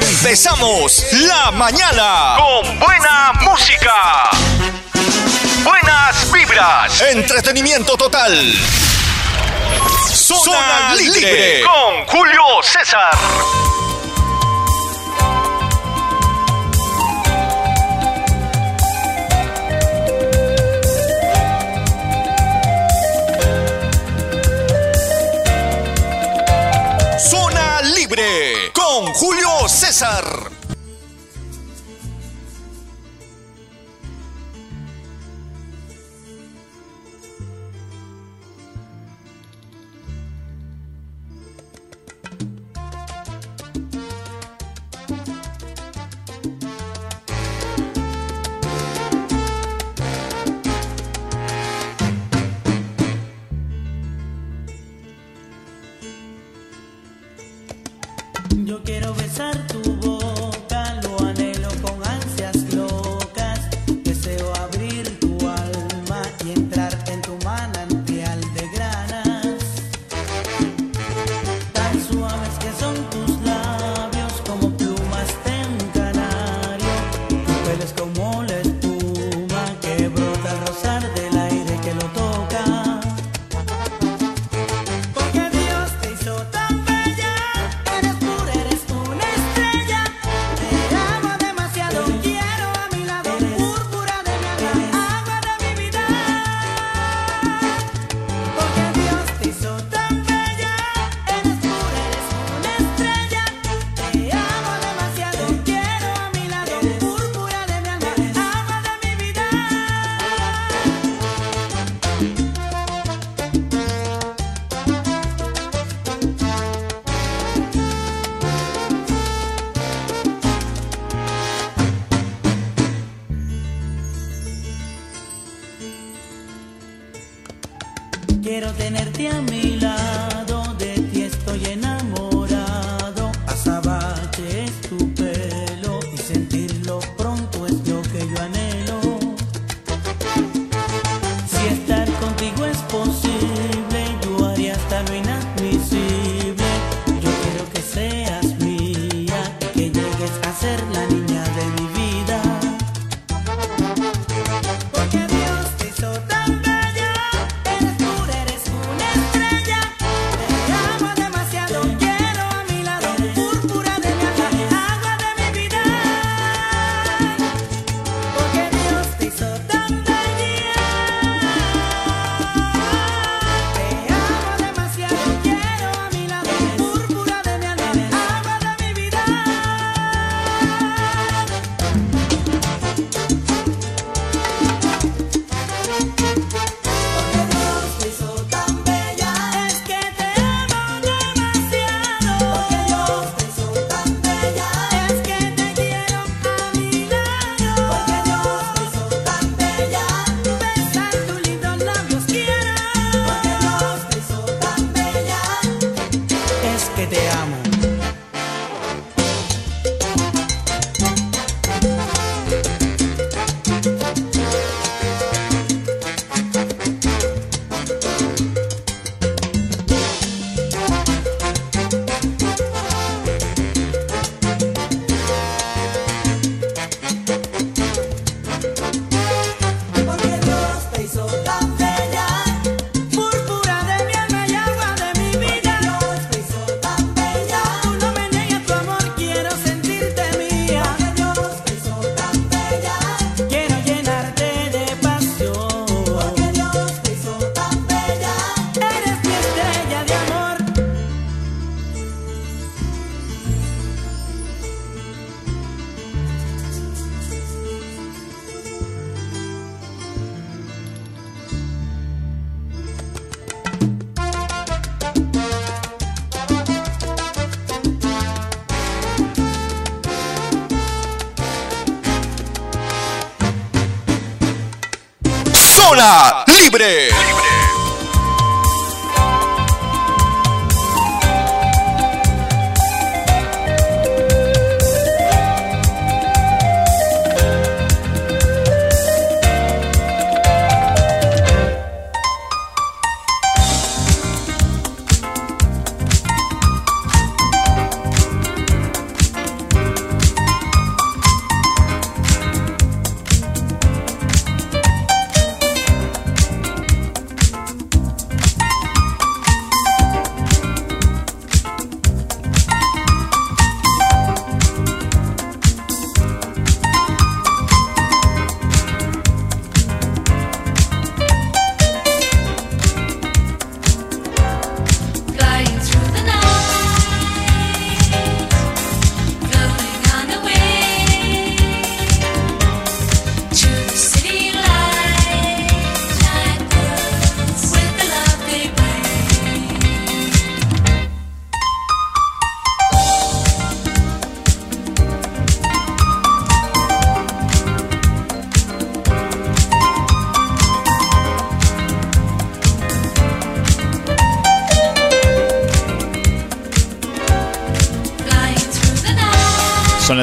empezamos la mañana con buena música, buenas vibras, entretenimiento total. Zona, libre. con Julio César. Zona libre con Julio César.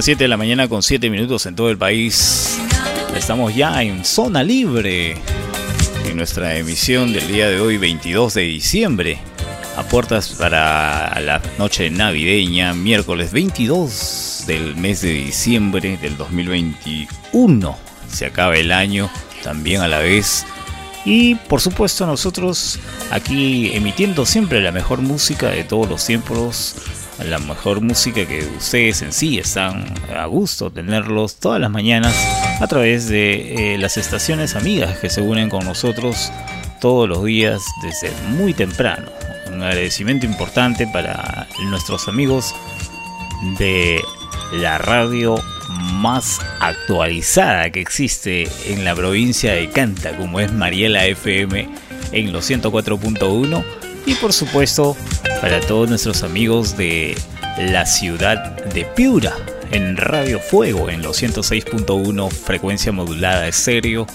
Son las 7 de la mañana con 7 minutos en todo el país. Estamos ya en zona libre en nuestra emisión del día de hoy, 22 de diciembre. A puertas para la noche navideña, miércoles 22 del mes de diciembre del 2021. Se acaba el año también a la vez. Y por supuesto nosotros aquí emitiendo siempre la mejor música de todos los tiempos la mejor música que ustedes en sí están a gusto tenerlos todas las mañanas a través de eh, las estaciones amigas que se unen con nosotros todos los días desde muy temprano. Un agradecimiento importante para nuestros amigos de la radio más actualizada que existe en la provincia de Canta, como es Mariela FM en los 104.1 y por supuesto para todos nuestros amigos de la ciudad de Piura en Radio Fuego en los 106.1 frecuencia modulada serio,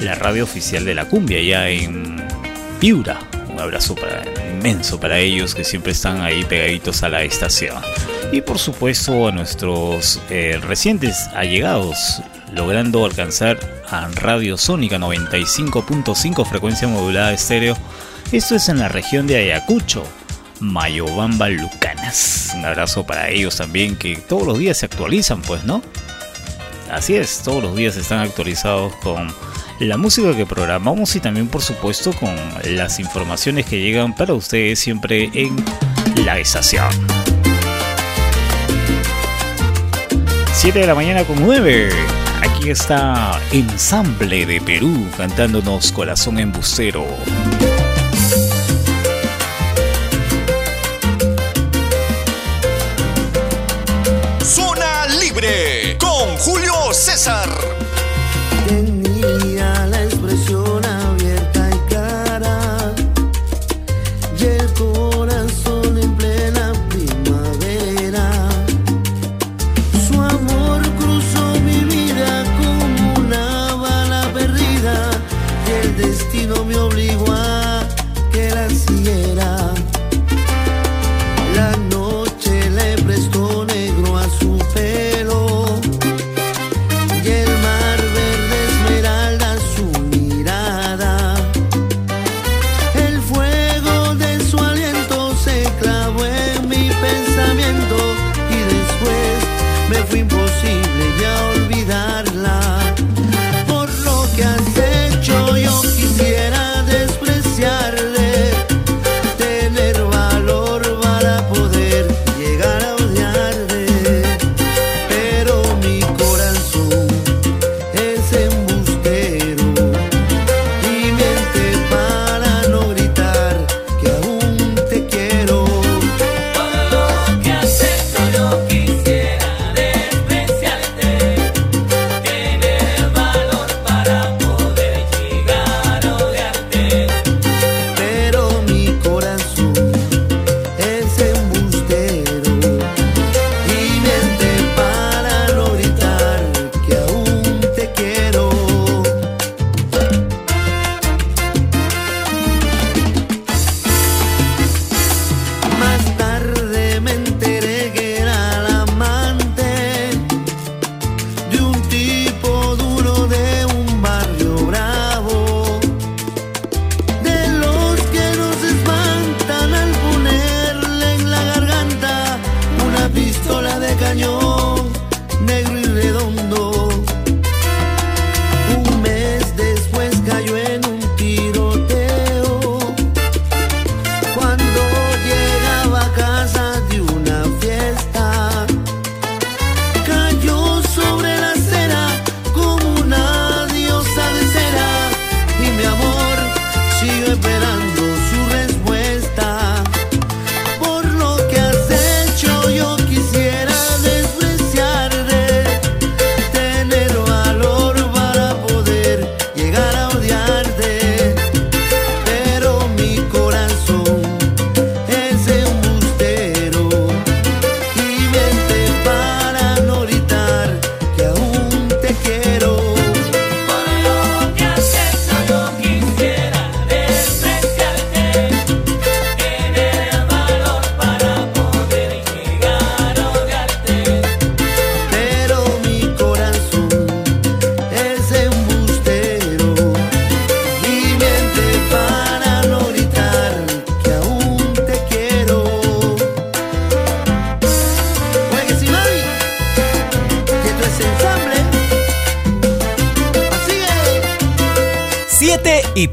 la radio oficial de la cumbia ya en Piura. Un abrazo para, inmenso para ellos que siempre están ahí pegaditos a la estación. Y por supuesto a nuestros eh, recientes allegados, logrando alcanzar a Radio Sónica 95.5 frecuencia modulada estéreo esto es en la región de Ayacucho, Mayobamba, Lucanas. Un abrazo para ellos también, que todos los días se actualizan, pues, ¿no? Así es, todos los días están actualizados con la música que programamos y también, por supuesto, con las informaciones que llegan para ustedes siempre en la estación. 7 de la mañana con 9. Aquí está Ensamble de Perú cantándonos Corazón Embustero.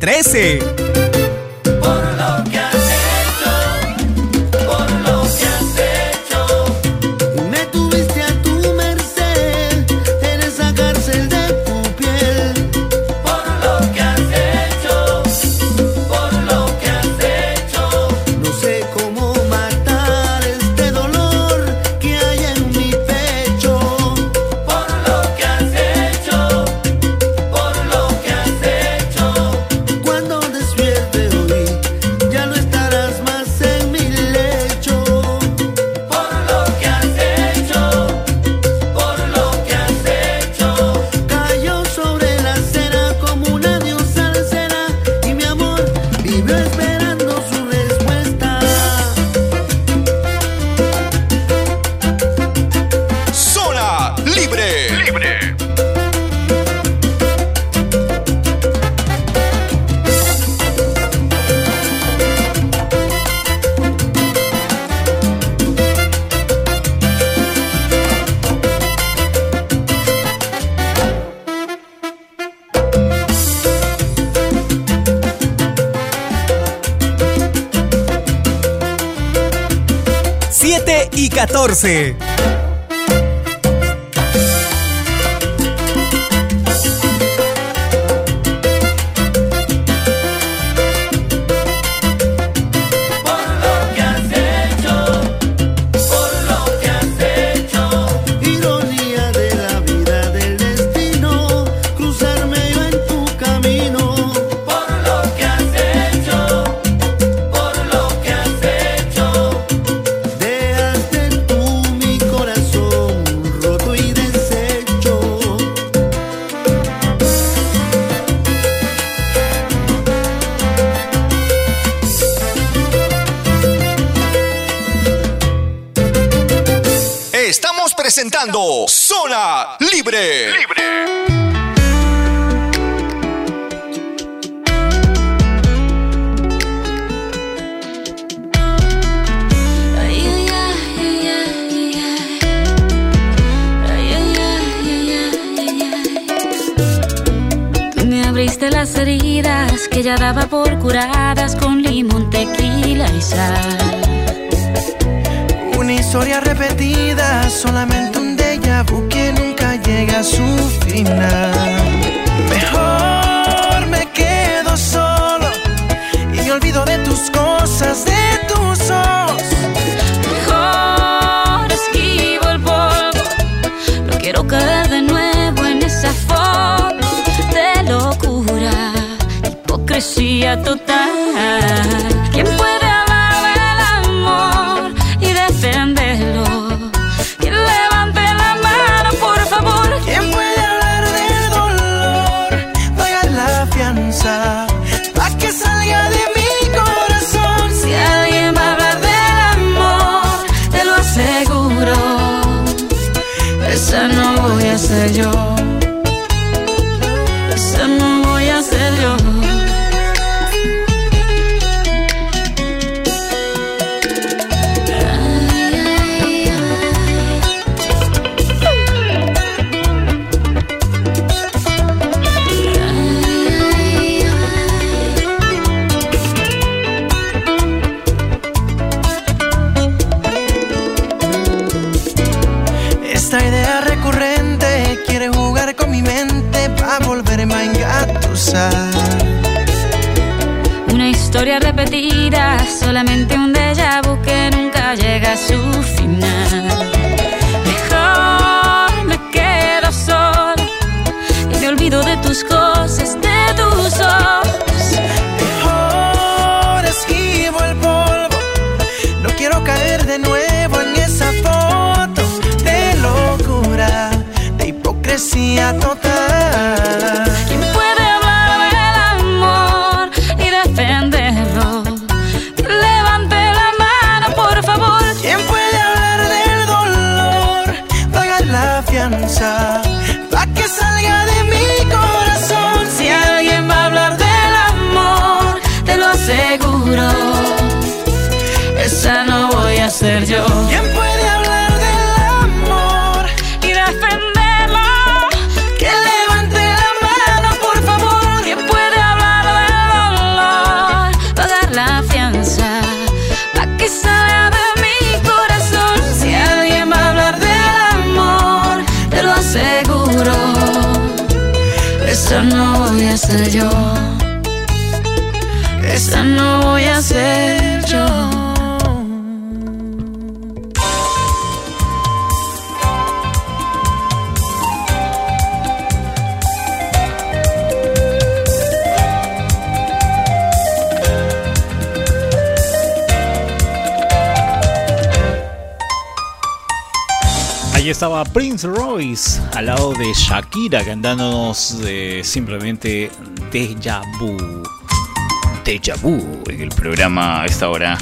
13. Yo. Estaba Prince Royce al lado de Shakira cantándonos de simplemente Deja Vu. Deja Vu en el programa a esta hora.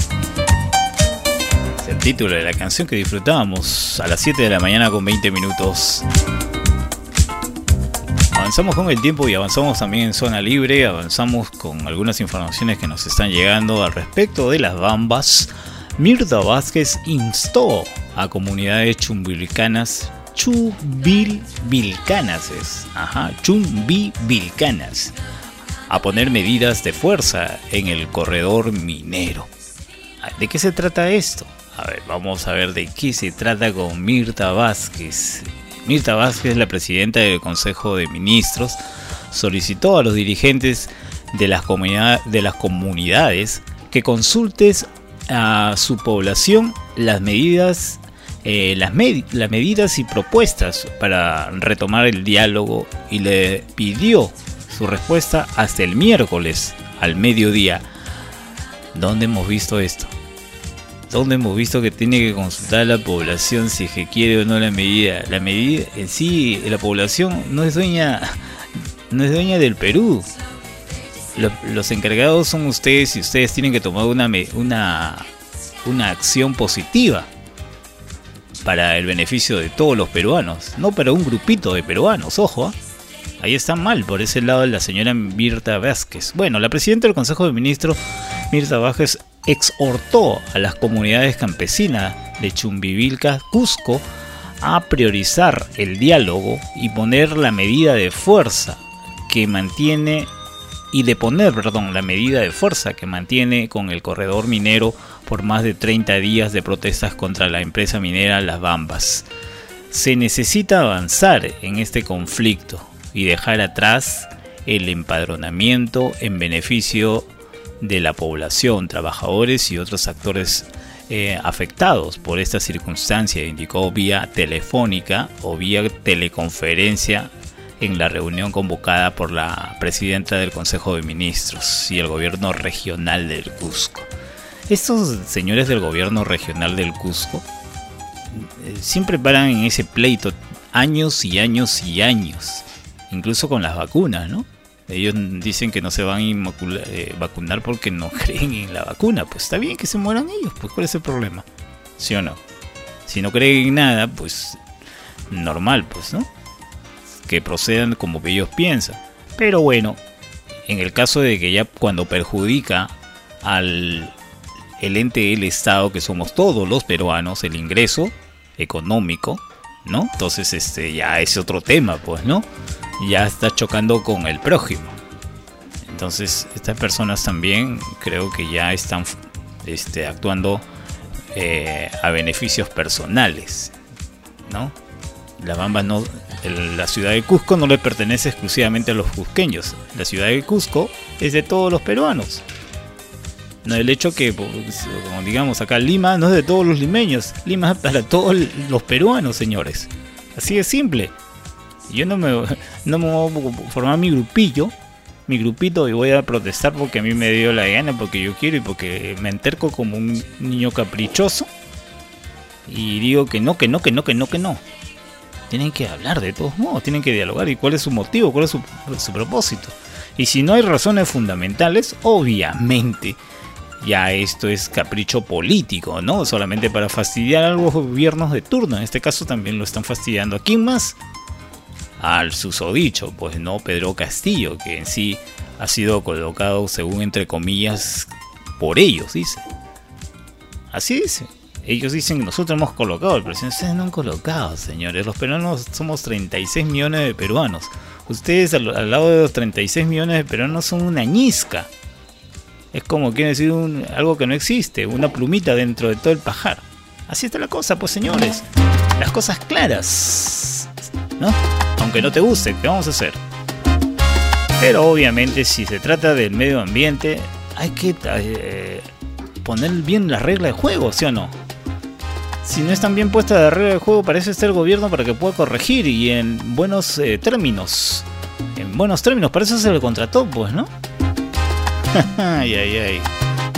Es el título de la canción que disfrutábamos a las 7 de la mañana con 20 minutos. Avanzamos con el tiempo y avanzamos también en zona libre. Avanzamos con algunas informaciones que nos están llegando al respecto de las bambas. Mirta Vázquez instó a comunidades chumbilcanas, chumbilvilcanas es, ajá, a poner medidas de fuerza en el corredor minero. ¿De qué se trata esto? A ver, vamos a ver de qué se trata con Mirta Vázquez. Mirta Vázquez, la presidenta del Consejo de Ministros, solicitó a los dirigentes de las, de las comunidades que consultes a su población las medidas eh, las, las medidas y propuestas para retomar el diálogo y le pidió su respuesta hasta el miércoles al mediodía. ¿Dónde hemos visto esto? ¿Dónde hemos visto que tiene que consultar a la población si es que quiere o no la medida? La medida en sí, la población no es dueña, no es dueña del Perú. Los encargados son ustedes y ustedes tienen que tomar una, una, una acción positiva para el beneficio de todos los peruanos, no para un grupito de peruanos, ojo. ¿ah? Ahí está mal por ese lado la señora Mirta Vázquez. Bueno, la presidenta del Consejo de Ministros, Mirta Vázquez, exhortó a las comunidades campesinas de Chumbivilca, Cusco, a priorizar el diálogo y poner la medida de fuerza que mantiene y de poner, perdón, la medida de fuerza que mantiene con el corredor minero por más de 30 días de protestas contra la empresa minera Las Bambas. Se necesita avanzar en este conflicto y dejar atrás el empadronamiento en beneficio de la población, trabajadores y otros actores eh, afectados por esta circunstancia, indicó vía telefónica o vía teleconferencia en la reunión convocada por la presidenta del Consejo de Ministros y el gobierno regional del Cusco. Estos señores del gobierno regional del Cusco eh, siempre paran en ese pleito años y años y años, incluso con las vacunas, ¿no? Ellos dicen que no se van a eh, vacunar porque no creen en la vacuna. Pues está bien que se mueran ellos, pues ¿cuál es el problema? ¿Sí o no? Si no creen en nada, pues normal, pues, ¿no? que procedan como que ellos piensan. Pero bueno, en el caso de que ya cuando perjudica al el ente del Estado, que somos todos los peruanos, el ingreso económico, ¿no? Entonces este ya es otro tema, pues, ¿no? Ya está chocando con el prójimo. Entonces, estas personas también creo que ya están este, actuando eh, a beneficios personales, ¿no? La Bamba no, la ciudad de Cusco no le pertenece exclusivamente a los cusqueños. La ciudad de Cusco es de todos los peruanos. No el hecho que, pues, como digamos acá, Lima no es de todos los limeños. Lima es para todos los peruanos, señores. Así de simple. Yo no me, no me voy a formar mi grupillo, mi grupito y voy a protestar porque a mí me dio la gana, porque yo quiero y porque me enterco como un niño caprichoso. Y digo que no, que no, que no, que no, que no tienen que hablar de todos modos, tienen que dialogar y cuál es su motivo, cuál es su, propósito. Y si no hay razones fundamentales, obviamente ya esto es capricho político, ¿no? Solamente para fastidiar a los gobiernos de turno. En este caso también lo están fastidiando. ¿A quién más? Al susodicho, pues no, Pedro Castillo, que en sí ha sido colocado, según entre comillas, por ellos, dice. Así dice. Ellos dicen que nosotros hemos colocado el presidente. Ustedes no han colocado, señores. Los peruanos somos 36 millones de peruanos. Ustedes al, lado de los 36 millones de peruanos son una ñisca. Es como quiere decir algo que no existe, una plumita dentro de todo el pajar. Así está la cosa, pues señores. Las cosas claras. ¿No? Aunque no te guste, ¿qué vamos a hacer? Pero obviamente si se trata del medio ambiente, hay que eh, poner bien las reglas de juego, ¿sí o no? Si no están bien puestas las reglas de juego, parece ser el gobierno para que pueda corregir y en buenos eh, términos. En buenos términos, para eso se le contrató, pues, ¿no? ay, ay, ay.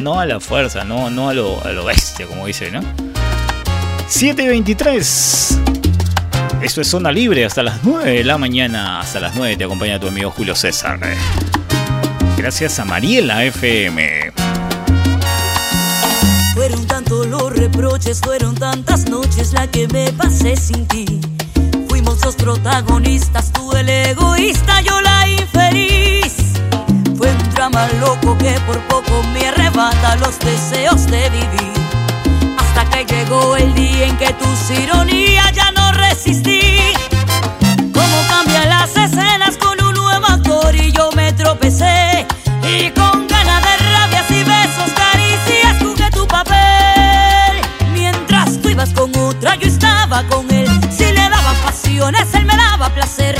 No a la fuerza, no, no a lo, a lo bestia, como dice, ¿no? 723. Esto es Zona Libre hasta las 9 de la mañana. Hasta las 9 te acompaña tu amigo Julio César. Gracias a Mariela FM. Fueron tantos los reproches, fueron tantas noches la que me pasé sin ti. Fuimos los protagonistas, tú el egoísta, yo la infeliz. Un drama loco que por poco me arrebata los deseos de vivir. Hasta que llegó el día en que tus ironías ya no resistí. Cómo cambian las escenas con un nuevo actor y yo me tropecé. Y con ganas de rabias y besos, caricias, jugué tu papel. Mientras tú ibas con otra, yo estaba con él. Si le daba pasiones, él me daba placer.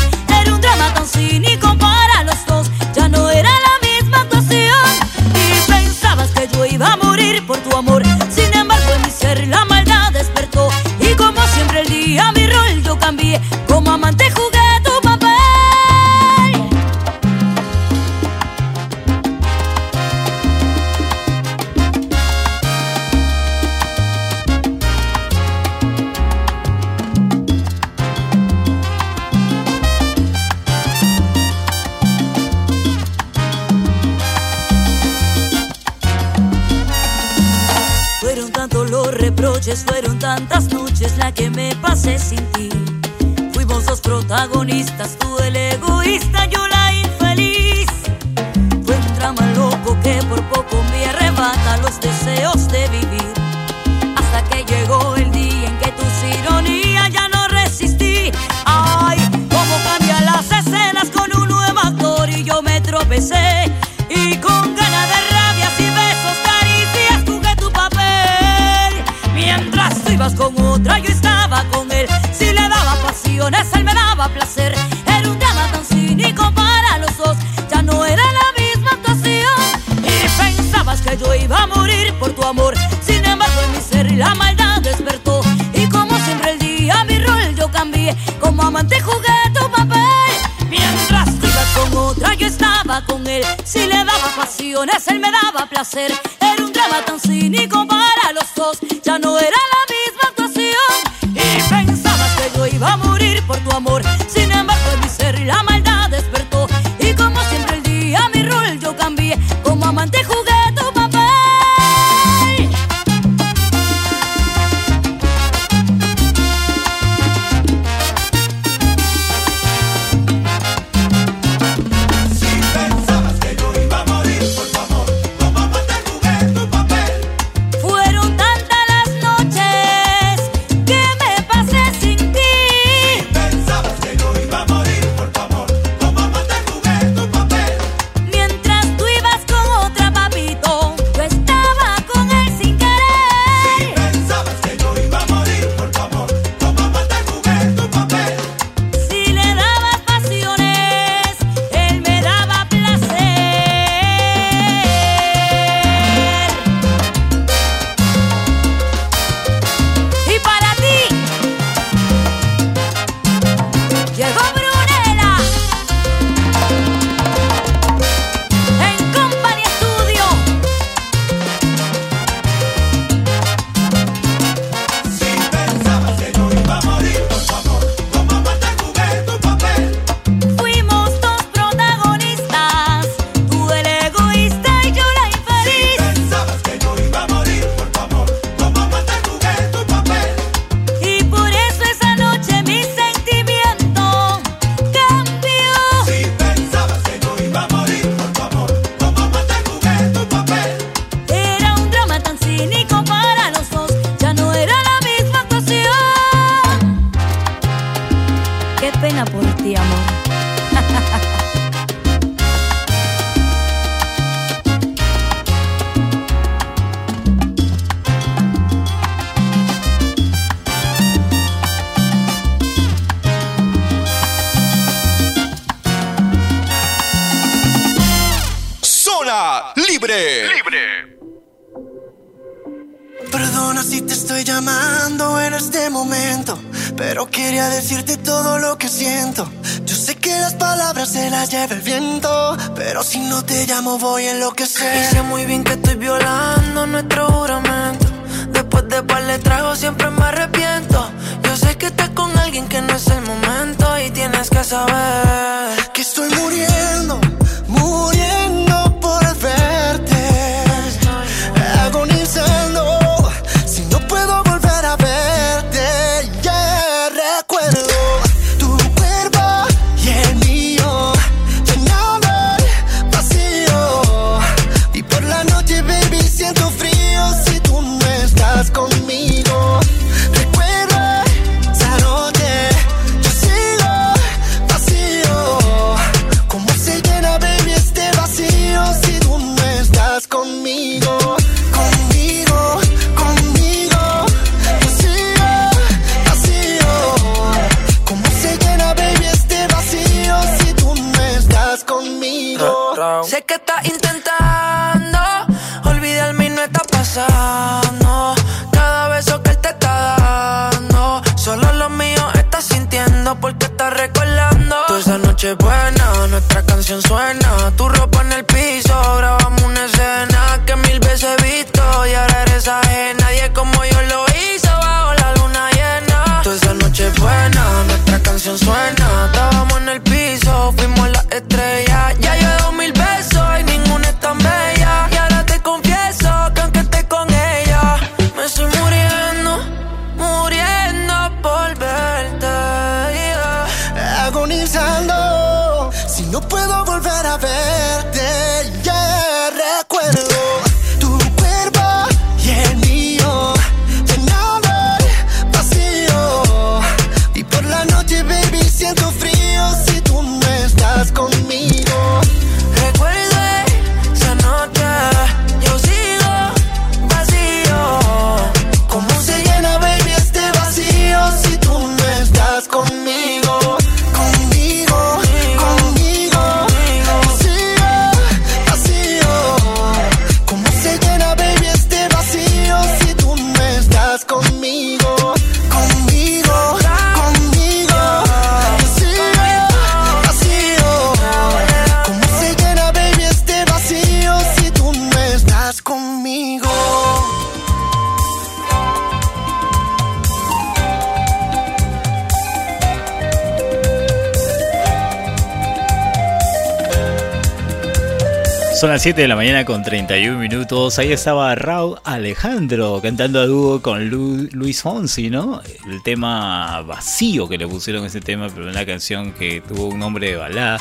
Son las 7 de la mañana con 31 minutos. Ahí estaba Raúl Alejandro cantando a dúo con Lu- Luis Fonsi, ¿no? El tema vacío que le pusieron ese tema, pero una canción que tuvo un nombre de balada.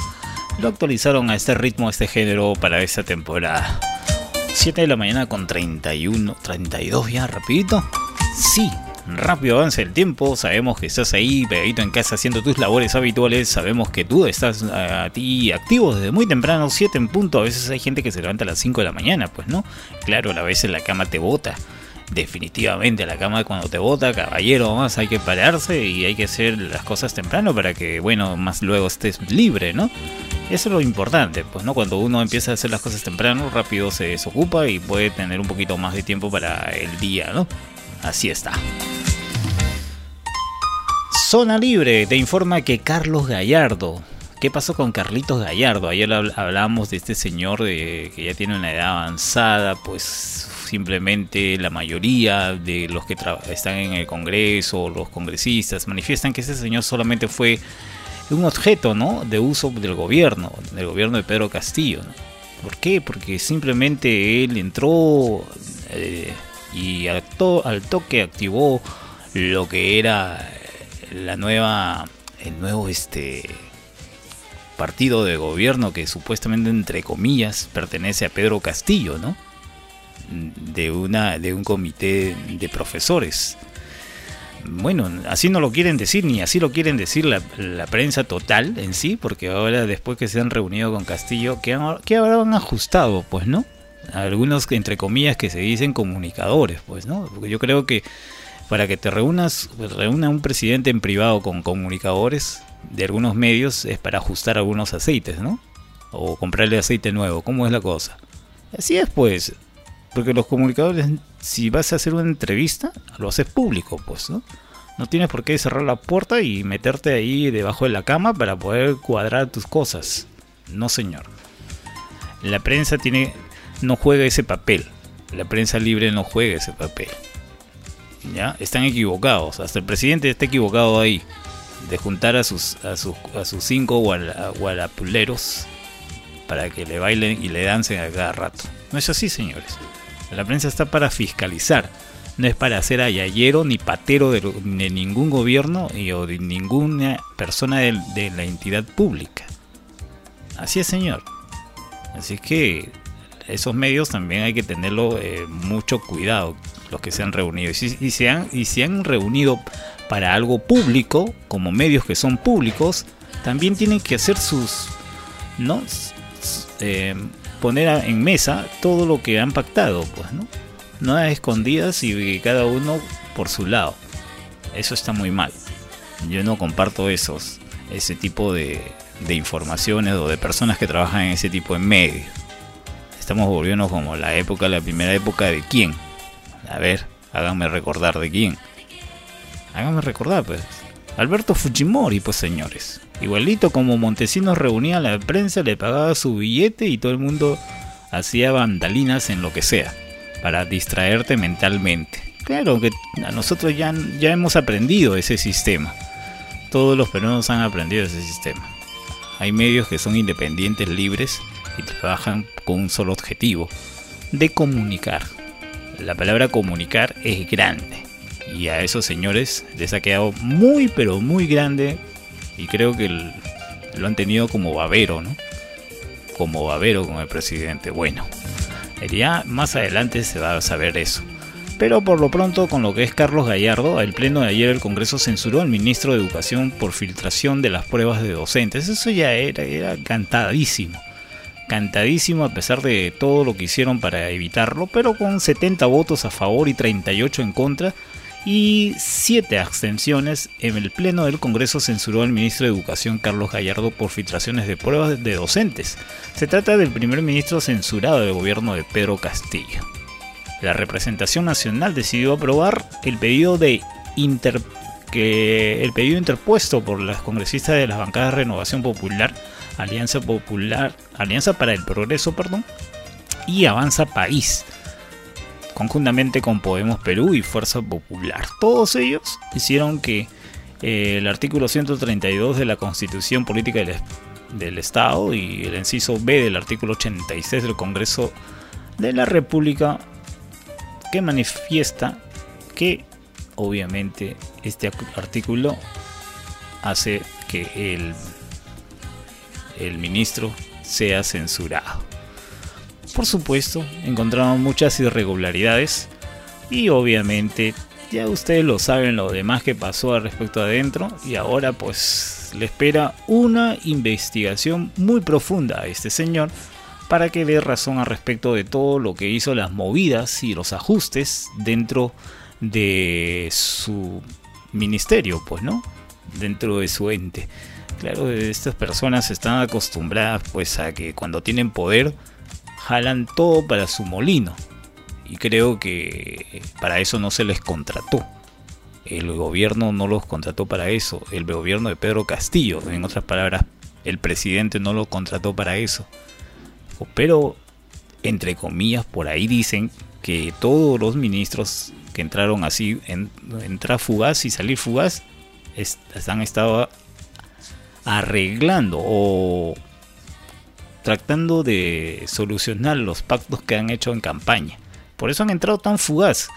Lo actualizaron a este ritmo, a este género para esta temporada. 7 de la mañana con 31, 32 ya, rapidito. Sí, rápido avanza el tiempo. Sabemos que estás ahí, pegadito en casa, haciendo tus labores habituales. Sabemos que tú estás eh, a ti activo desde muy temprano, 7 en punto. A veces hay gente que se levanta a las 5 de la mañana, pues no. Claro, a veces la cama te bota. Definitivamente, la cama cuando te bota, caballero, más hay que pararse y hay que hacer las cosas temprano para que, bueno, más luego estés libre, ¿no? Eso es lo importante, pues, ¿no? Cuando uno empieza a hacer las cosas temprano, rápido se desocupa y puede tener un poquito más de tiempo para el día, ¿no? Así está. Zona Libre te informa que Carlos Gallardo. ¿Qué pasó con Carlitos Gallardo? Ayer habl- hablábamos de este señor de- que ya tiene una edad avanzada, pues simplemente la mayoría de los que están en el Congreso, los congresistas, manifiestan que ese señor solamente fue un objeto, ¿no? De uso del gobierno, del gobierno de Pedro Castillo. ¿Por qué? Porque simplemente él entró eh, y al, to- al toque activó lo que era la nueva, el nuevo este partido de gobierno que supuestamente entre comillas pertenece a Pedro Castillo, ¿no? De una de un comité de profesores. Bueno, así no lo quieren decir, ni así lo quieren decir la, prensa total en sí, porque ahora después que se han reunido con Castillo, ¿qué, qué habrán ajustado? Pues, ¿no? Algunos, entre comillas, que se dicen comunicadores, pues, ¿no? Porque yo creo que para que te reúnas, reúna un presidente en privado con comunicadores de algunos medios es para ajustar algunos aceites, ¿no? O comprarle aceite nuevo, ¿cómo es la cosa? Así es, pues. Porque los comunicadores, si vas a hacer una entrevista, lo haces público, pues, ¿no? No tienes por qué cerrar la puerta y meterte ahí debajo de la cama para poder cuadrar tus cosas. No, señor. La prensa tiene no juega ese papel. La prensa libre no juega ese papel. ¿Ya? Están equivocados. Hasta el presidente está equivocado ahí. De juntar a sus, a sus, a sus cinco guala- gualapuleros para que le bailen y le dancen a cada rato. No es así, señores. La prensa está para fiscalizar. No es para ser ayayero ni patero de, de ningún gobierno y, o de ninguna persona de, de la entidad pública. Así es, señor. Así que esos medios también hay que tenerlo eh, mucho cuidado, los que se han reunido. Y si, se han, y se han reunido para algo público, como medios que son públicos, también tienen que hacer sus, ¿no? Eh, poner en mesa todo lo que han pactado, pues, ¿no? No a escondidas y cada uno por su lado. Eso está muy mal. Yo no comparto esos, ese tipo de, de informaciones o de personas que trabajan en ese tipo de medios. Estamos volviendo como la época, la primera época de quién. A ver, háganme recordar de quién. Háganme recordar, pues. Alberto Fujimori, pues señores. Igualito como Montesinos reunía a la prensa, le pagaba su billete y todo el mundo hacía vandalinas en lo que sea. Para distraerte mentalmente. Claro que a nosotros ya, ya hemos aprendido ese sistema. Todos los peruanos han aprendido ese sistema. Hay medios que son independientes, libres y trabajan con un solo objetivo, de comunicar. La palabra comunicar es grande y a esos señores les ha quedado muy pero muy grande y creo que lo han tenido como babero, ¿no? Como babero con el presidente. Bueno, ya más adelante se va a saber eso. Pero por lo pronto, con lo que es Carlos Gallardo, el pleno de ayer el Congreso censuró al ministro de Educación por filtración de las pruebas de docentes. Eso ya era, era cantadísimo. Cantadísimo a pesar de todo lo que hicieron para evitarlo, pero con 70 votos a favor y 38 en contra y 7 abstenciones, en el pleno del Congreso censuró al ministro de Educación Carlos Gallardo por filtraciones de pruebas de docentes. Se trata del primer ministro censurado del gobierno de Pedro Castillo la representación nacional decidió aprobar el pedido de inter que el pedido interpuesto por las congresistas de las bancadas Renovación Popular, Alianza Popular, Alianza para el Progreso, perdón, y Avanza País, conjuntamente con Podemos Perú y Fuerza Popular. Todos ellos hicieron que eh, el artículo 132 de la Constitución Política del, del Estado y el inciso B del artículo 86 del Congreso de la República que manifiesta que obviamente este artículo hace que el, el ministro sea censurado. Por supuesto, encontraron muchas irregularidades y obviamente ya ustedes lo saben lo demás que pasó al respecto adentro y ahora pues le espera una investigación muy profunda a este señor para que dé razón al respecto de todo lo que hizo las movidas y los ajustes dentro de su ministerio, pues, ¿no? Dentro de su ente. Claro, estas personas están acostumbradas pues a que cuando tienen poder jalan todo para su molino. Y creo que para eso no se les contrató. El gobierno no los contrató para eso. El gobierno de Pedro Castillo, en otras palabras, el presidente no los contrató para eso. Pero, entre comillas, por ahí dicen que todos los ministros que entraron así, en, entrar fugaz y salir fugaz, han estado arreglando o tratando de solucionar los pactos que han hecho en campaña. Por eso han entrado tan fugaz.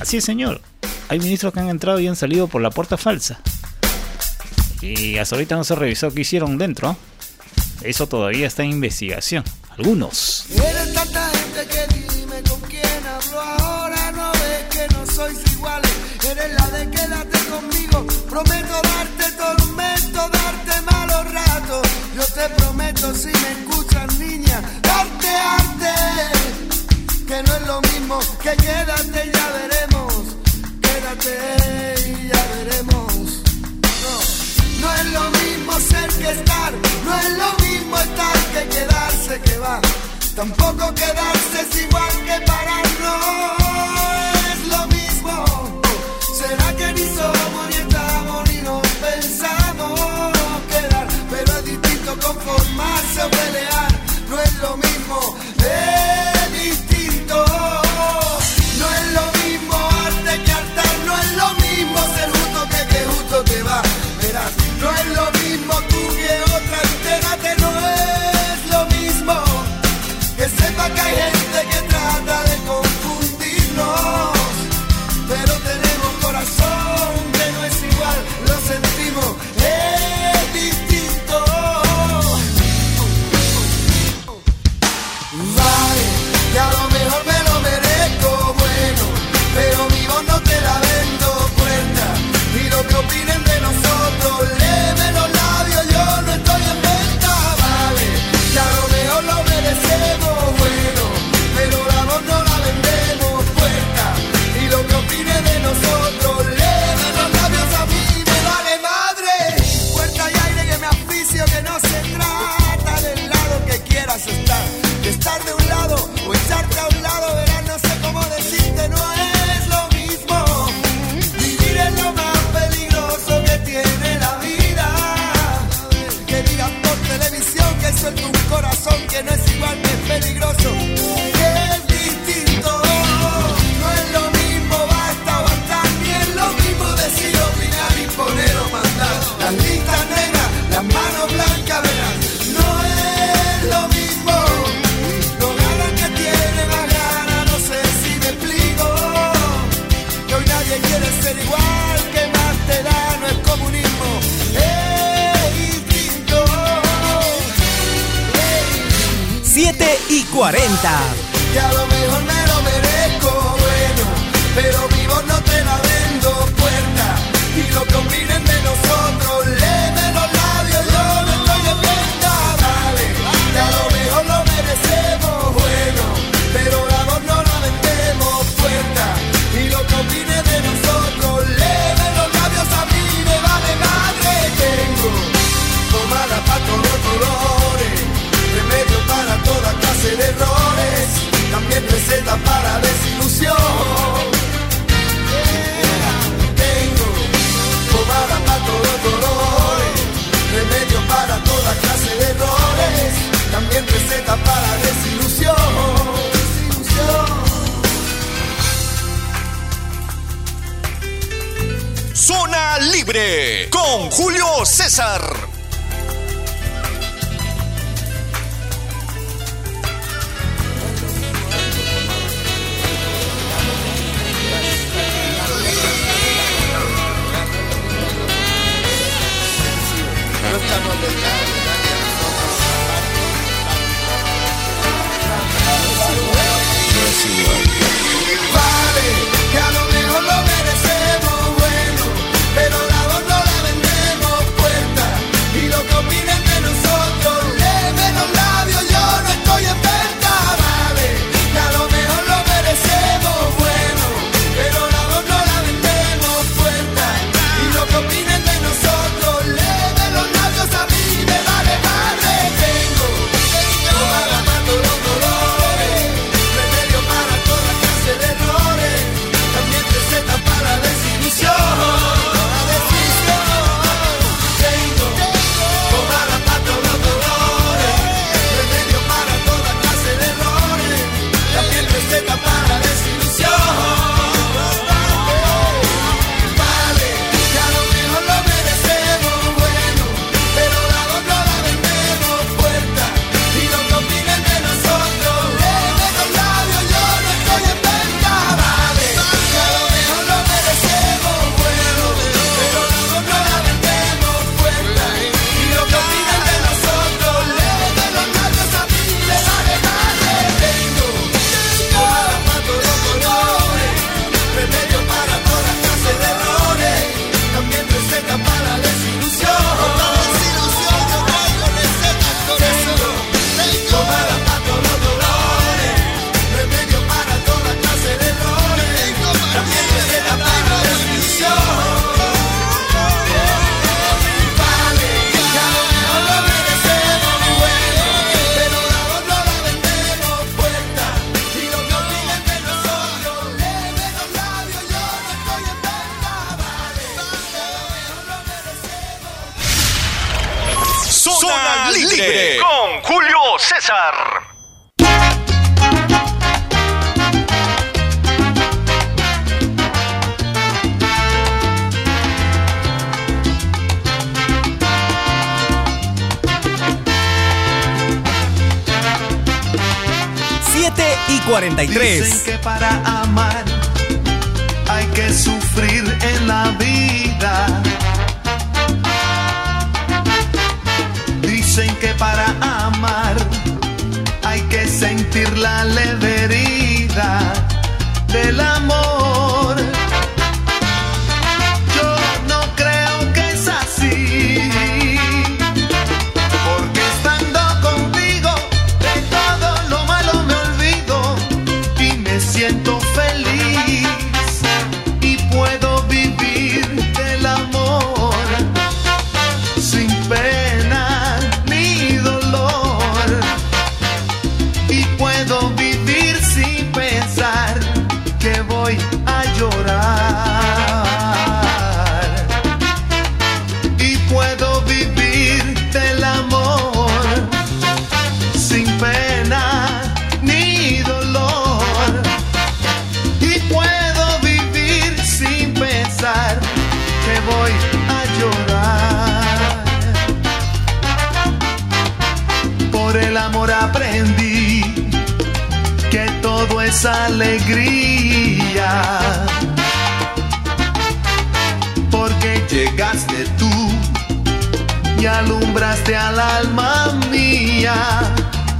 Así es, señor. Hay ministros que han entrado y han salido por la puerta falsa. Y hasta ahorita no se ha revisado qué hicieron dentro. Eso todavía está en investigación. Algunos. Prometo darte tormento, darte malos ratos. Yo te prometo, si me escuchas, niña, darte arte. Que no es lo mismo que quédate ya veremos. Quédate y ya veremos. No, no es lo mismo ser que estar, no es lo mismo estar que quedarse que va. Tampoco quedarse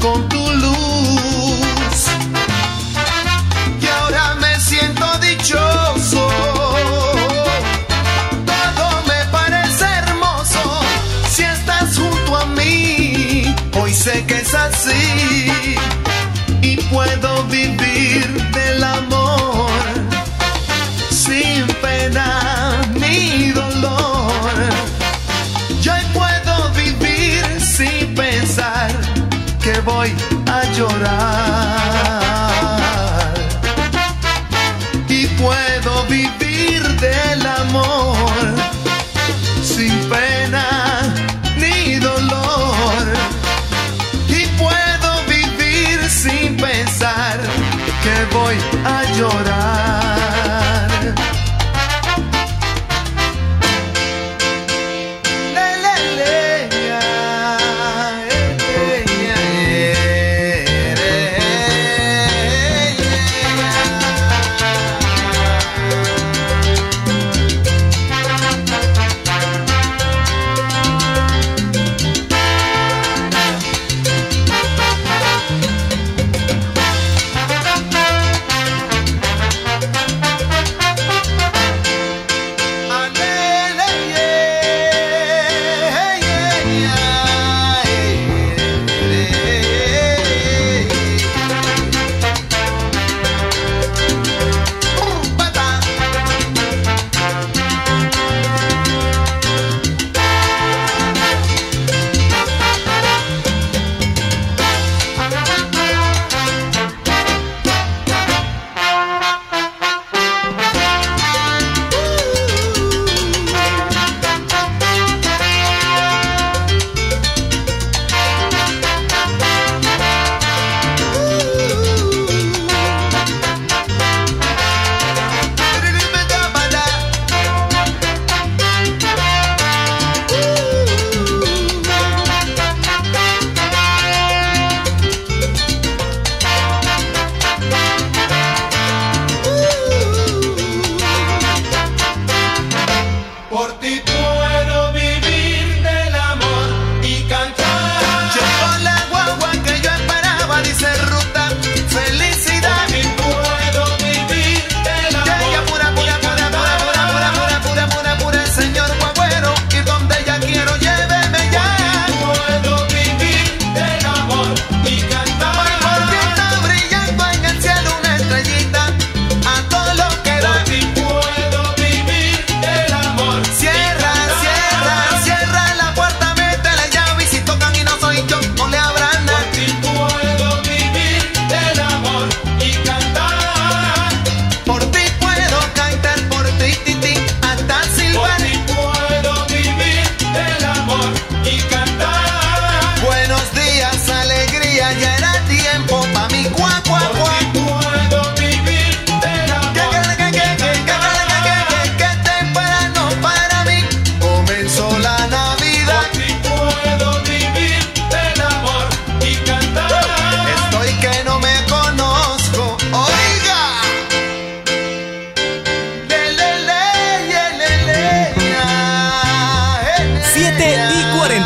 con tu llorar.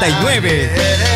99.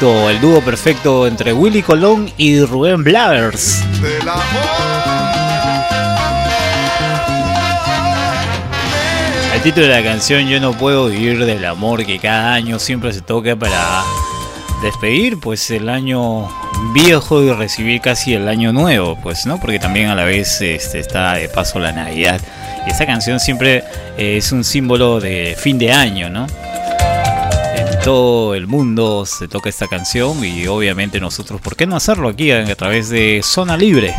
El dúo perfecto entre Willy Colón y Rubén amor. El título de la canción Yo no puedo vivir del amor que cada año siempre se toca para despedir pues el año viejo y recibir casi el año nuevo, pues no, porque también a la vez este, está de paso la Navidad. Y esta canción siempre eh, es un símbolo de fin de año, ¿no? Todo el mundo se toca esta canción y obviamente nosotros, ¿por qué no hacerlo aquí a través de Zona Libre?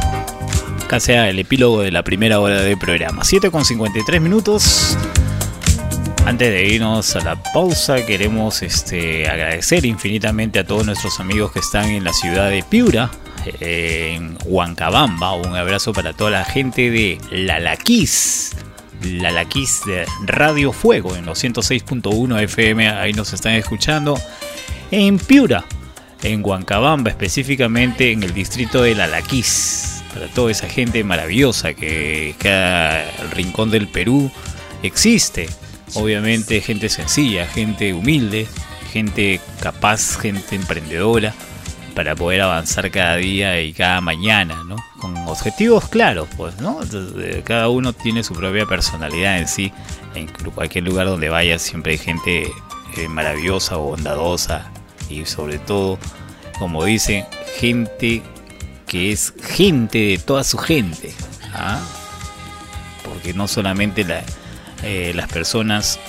Sea el epílogo de la primera hora de programa. 7 con 53 minutos. Antes de irnos a la pausa, queremos este, agradecer infinitamente a todos nuestros amigos que están en la ciudad de Piura, en Huancabamba. Un abrazo para toda la gente de Lalaquís. Lalaquís de Radio Fuego en los 106.1 FM. Ahí nos están escuchando. En Piura, en Huancabamba, específicamente en el distrito de Lalaquís. Para toda esa gente maravillosa que cada rincón del Perú existe. Obviamente gente sencilla, gente humilde, gente capaz, gente emprendedora para poder avanzar cada día y cada mañana, ¿no? Con objetivos claros, pues, ¿no? Cada uno tiene su propia personalidad en sí. En cualquier lugar donde vayas siempre hay gente eh, maravillosa, bondadosa y sobre todo, como dicen, gente que es gente de toda su gente. ¿ah? Porque no solamente la, eh, las personas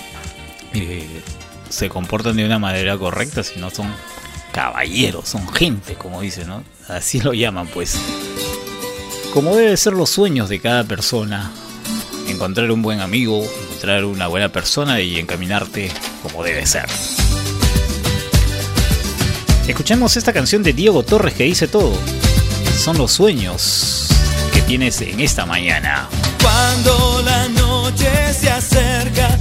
eh, se comportan de una manera correcta, sino son caballeros, son gente, como dicen, ¿no? Así lo llaman, pues. Como deben ser los sueños de cada persona, encontrar un buen amigo, encontrar una buena persona y encaminarte como debe ser. Escuchemos esta canción de Diego Torres que dice todo. Son los sueños que tienes en esta mañana. Cuando la noche se acerca,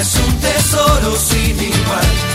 es un tesoro sin igual.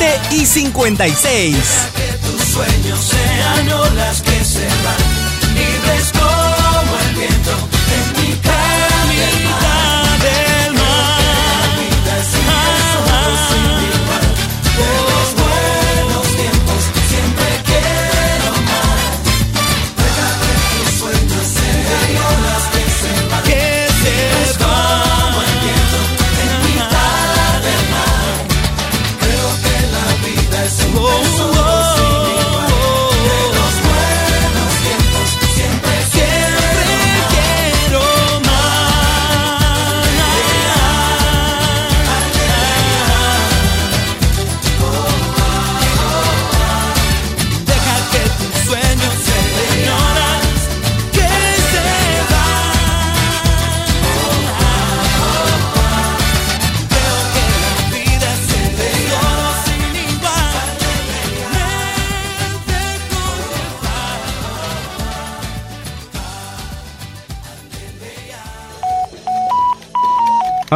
7 y 56. Que tus sueños sean olas que se van, libres como el viento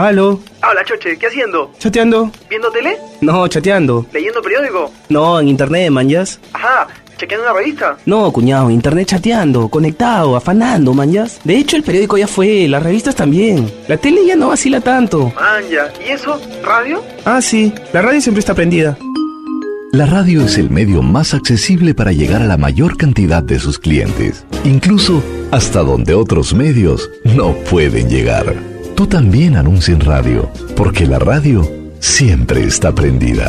Aló, Habla, Choche, ¿qué haciendo? chateando. ¿Viendo tele? No, chateando. ¿Leyendo periódico? No, en internet, manjas. Ajá, ¿chequeando una revista? No, cuñado, internet chateando, conectado, afanando, manjas. De hecho, el periódico ya fue, las revistas también. La tele ya no vacila tanto. Man, ya. ¿Y eso? ¿Radio? Ah, sí, la radio siempre está prendida. La radio es el medio más accesible para llegar a la mayor cantidad de sus clientes, incluso hasta donde otros medios no pueden llegar. Tú también anuncia en radio, porque la radio siempre está prendida.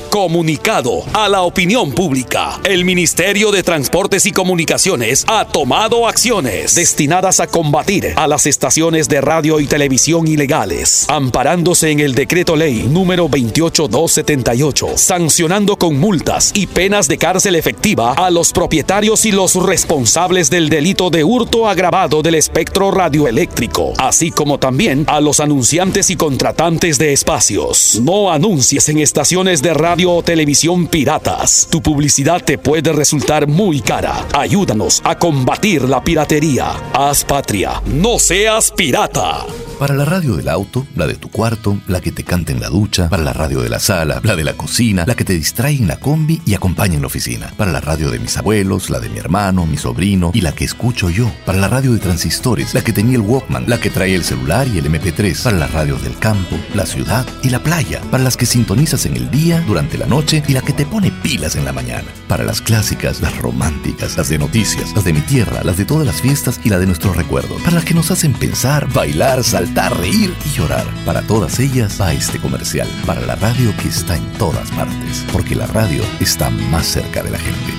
Comunicado a la opinión pública. El Ministerio de Transportes y Comunicaciones ha tomado acciones destinadas a combatir a las estaciones de radio y televisión ilegales, amparándose en el decreto ley número 28278, sancionando con multas y penas de cárcel efectiva a los propietarios y los responsables del delito de hurto agravado del espectro radioeléctrico, así como también a los anunciantes y contratantes de espacios. No anuncies en estaciones de radio o televisión piratas. Tu publicidad te puede resultar muy cara. Ayúdanos a combatir la piratería. Haz patria. No seas pirata. Para la radio del auto, la de tu cuarto, la que te canta en la ducha, para la radio de la sala, la de la cocina, la que te distrae en la combi y acompaña en la oficina, para la radio de mis abuelos, la de mi hermano, mi sobrino y la que escucho yo, para la radio de transistores, la que tenía el Walkman, la que trae el celular y el MP3, para las radios del campo, la ciudad y la playa, para las que sintonizas en el día, durante la noche y la que te pone pilas en la mañana, para las clásicas, las románticas, las de noticias, las de mi tierra, las de todas las fiestas y la de nuestros recuerdos, para las que nos hacen pensar, bailar, saltar, reír y llorar. Para todas ellas va este comercial, para la radio que está en todas partes, porque la radio está más cerca de la gente.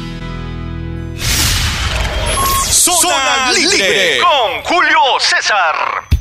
Zona Libre con Julio César.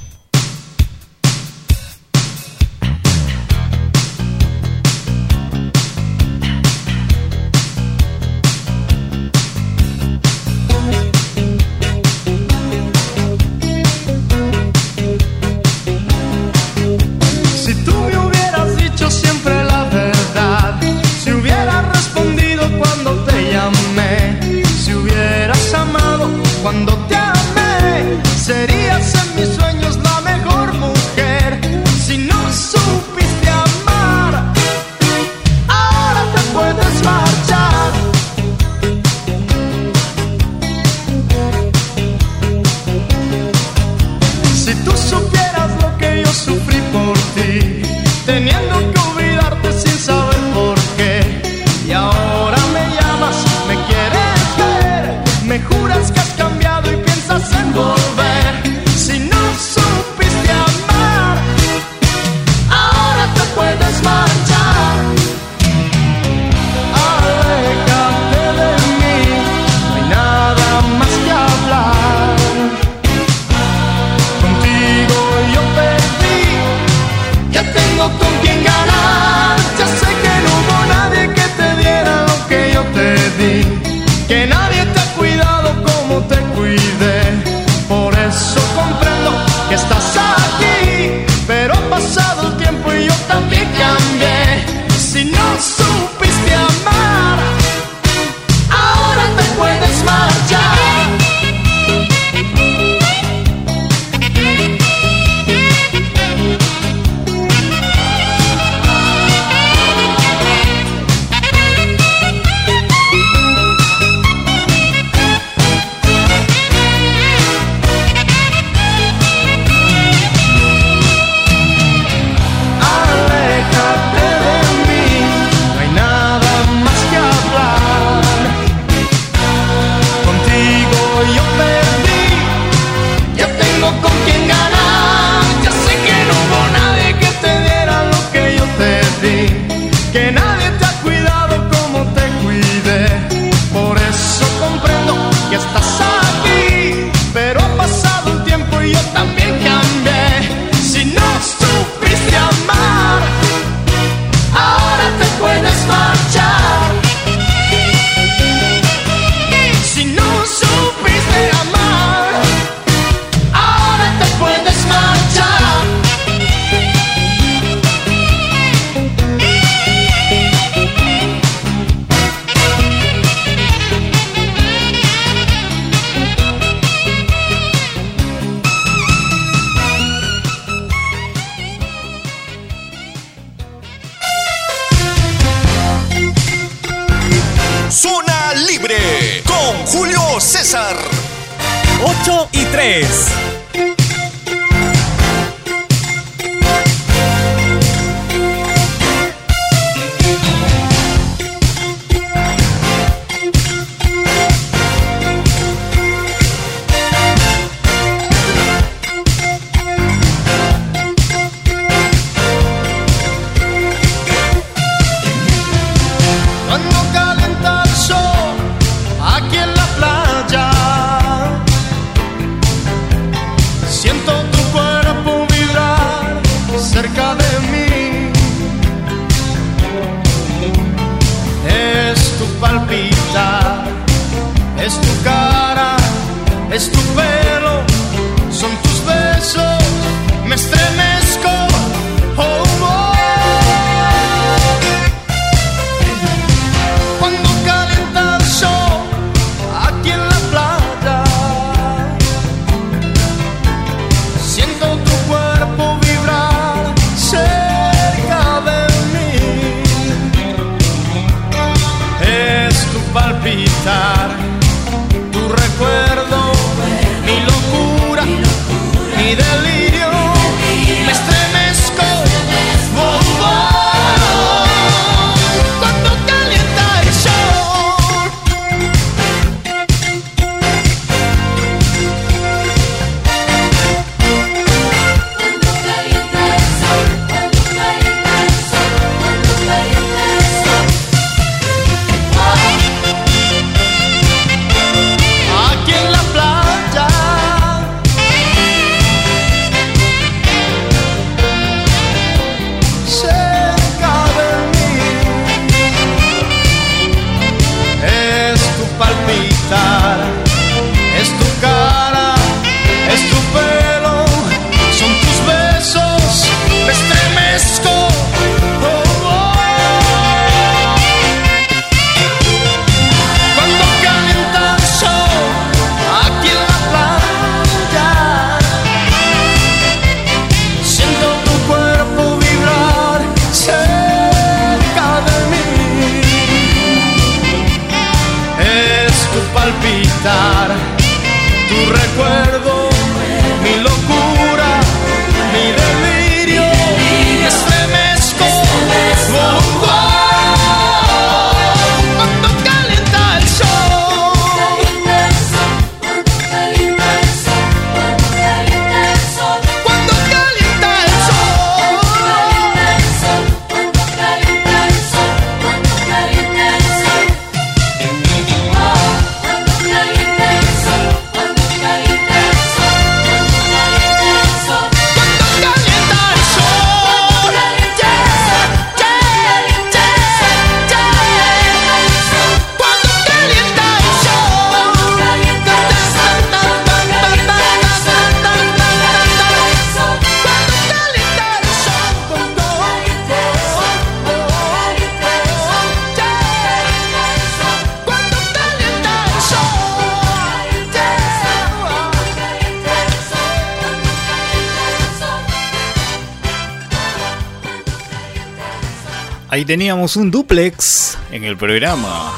Ahí teníamos un duplex en el programa.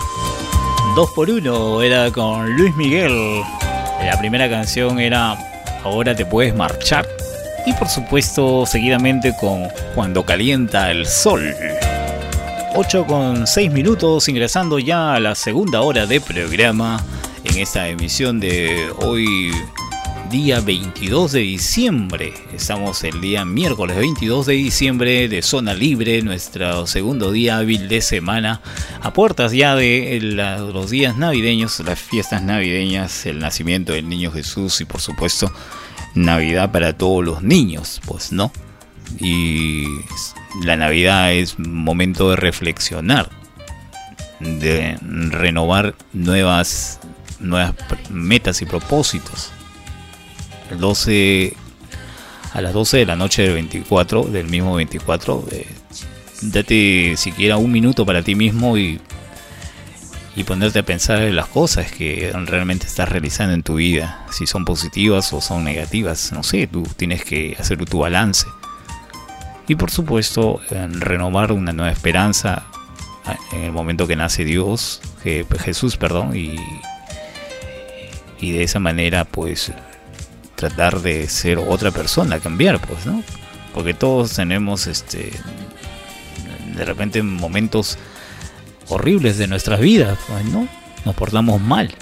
Dos por uno era con Luis Miguel. La primera canción era Ahora te puedes marchar. Y por supuesto, seguidamente con Cuando calienta el sol. 8 con 6 minutos, ingresando ya a la segunda hora de programa en esta emisión de hoy, día 22 de diciembre. Estamos el día miércoles 22 de diciembre de Zona Libre, nuestro segundo día hábil de semana, a puertas ya de la- los días navideños, las fiestas navideñas, el nacimiento del niño Jesús y por supuesto Navidad para todos los niños, pues no. Y la Navidad es momento de reflexionar, de renovar nuevas, nuevas metas y propósitos. El 12 a las 12 de la noche del 24, del mismo 24, eh, date siquiera un minuto para ti mismo y, y ponerte a pensar en las cosas que realmente estás realizando en tu vida, si son positivas o son negativas, no sé, tú tienes que hacer tu balance. Y por supuesto, en renovar una nueva esperanza ah, en el momento que nace Dios, que, Jesús, perdón, y, y de esa manera pues tratar de ser otra persona, cambiar, pues, ¿no? Porque todos tenemos este de repente momentos horribles de nuestras vidas, pues, ¿no? Nos portamos mal.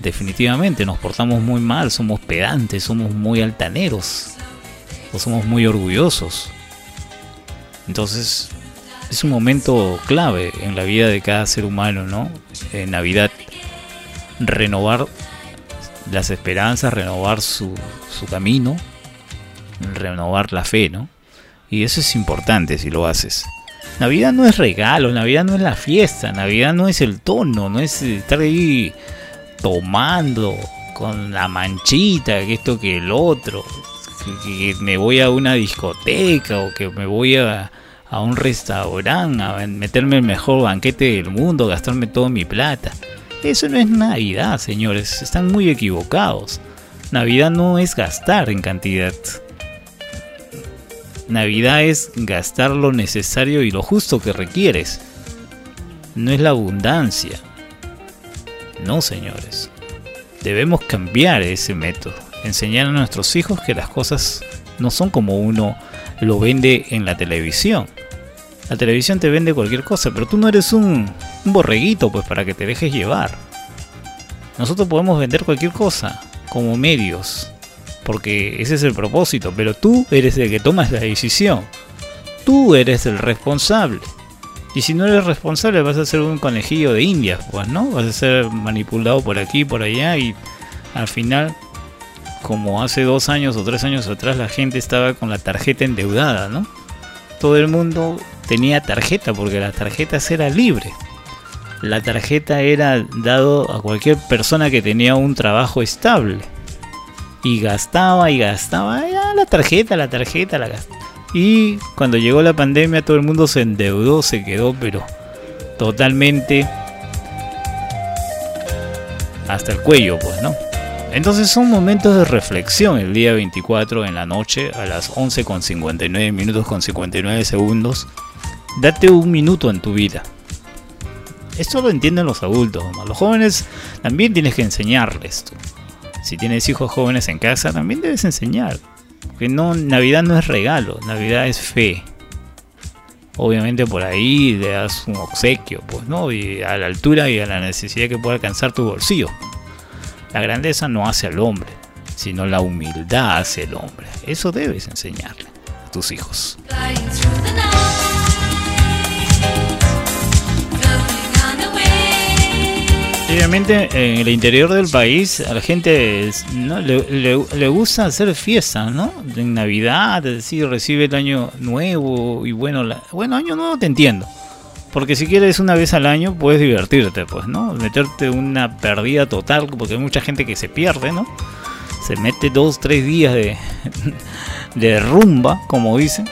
Definitivamente nos portamos muy mal, somos pedantes, somos muy altaneros o somos muy orgullosos. Entonces, es un momento clave en la vida de cada ser humano, ¿no? En Navidad, renovar las esperanzas, renovar su, su camino, renovar la fe, ¿no? Y eso es importante si lo haces. Navidad no es regalo, Navidad no es la fiesta, Navidad no es el tono, no es estar ahí tomando con la manchita, que esto que el otro, que, me voy a una discoteca o que me voy a, a un restaurante a meterme el mejor banquete del mundo, gastarme toda mi plata. Eso no es Navidad, señores, están muy equivocados. Navidad no es gastar en cantidad. Navidad es gastar lo necesario y lo justo que requieres. No es la abundancia. No, señores. Debemos cambiar ese método. Enseñar a nuestros hijos que las cosas no son como uno lo vende en la televisión. La televisión te vende cualquier cosa, pero tú no eres un, borreguito pues para que te dejes llevar. Nosotros podemos vender cualquier cosa como medios, porque ese es el propósito, pero tú eres el que tomas la decisión. Tú eres el responsable. Y si no eres responsable vas a ser un conejillo de indias, pues, ¿no? Vas a ser manipulado por aquí, por allá y al final, como hace dos años o tres años atrás, la gente estaba con la tarjeta endeudada, ¿no? Todo el mundo tenía tarjeta porque la tarjeta era libre. La tarjeta era dado a cualquier persona que tenía un trabajo estable. Y gastaba y gastaba, ya la tarjeta, la tarjeta, la gastaba. Y cuando llegó la pandemia todo el mundo se endeudó, se quedó, pero totalmente hasta el cuello, pues, ¿no? Entonces son momentos de reflexión el día 24 en la noche a las 11 con 59 minutos con 59 segundos. Date un minuto en tu vida. Esto lo entienden los adultos, los jóvenes también tienes que enseñarles. Tú. Si tienes hijos jóvenes en casa, también debes enseñar. Que no, Navidad no es regalo, Navidad es fe. Obviamente por ahí le das un obsequio, pues, ¿no? Y a la altura y a la necesidad que pueda alcanzar tu bolsillo. La grandeza no hace al hombre, sino la humildad hace al hombre. Eso debes enseñarle a tus hijos. Obviamente en el interior del país a la gente le, gusta hacer fiestas, ¿no? En Navidad, decir, recibe el año nuevo y bueno, la- bueno, año nuevo te entiendo. Porque si quieres una vez al año puedes divertirte, pues, ¿no? Meterte una pérdida total, porque hay mucha gente que se pierde, ¿no? Se mete dos, tres días de, de rumba, como dicen.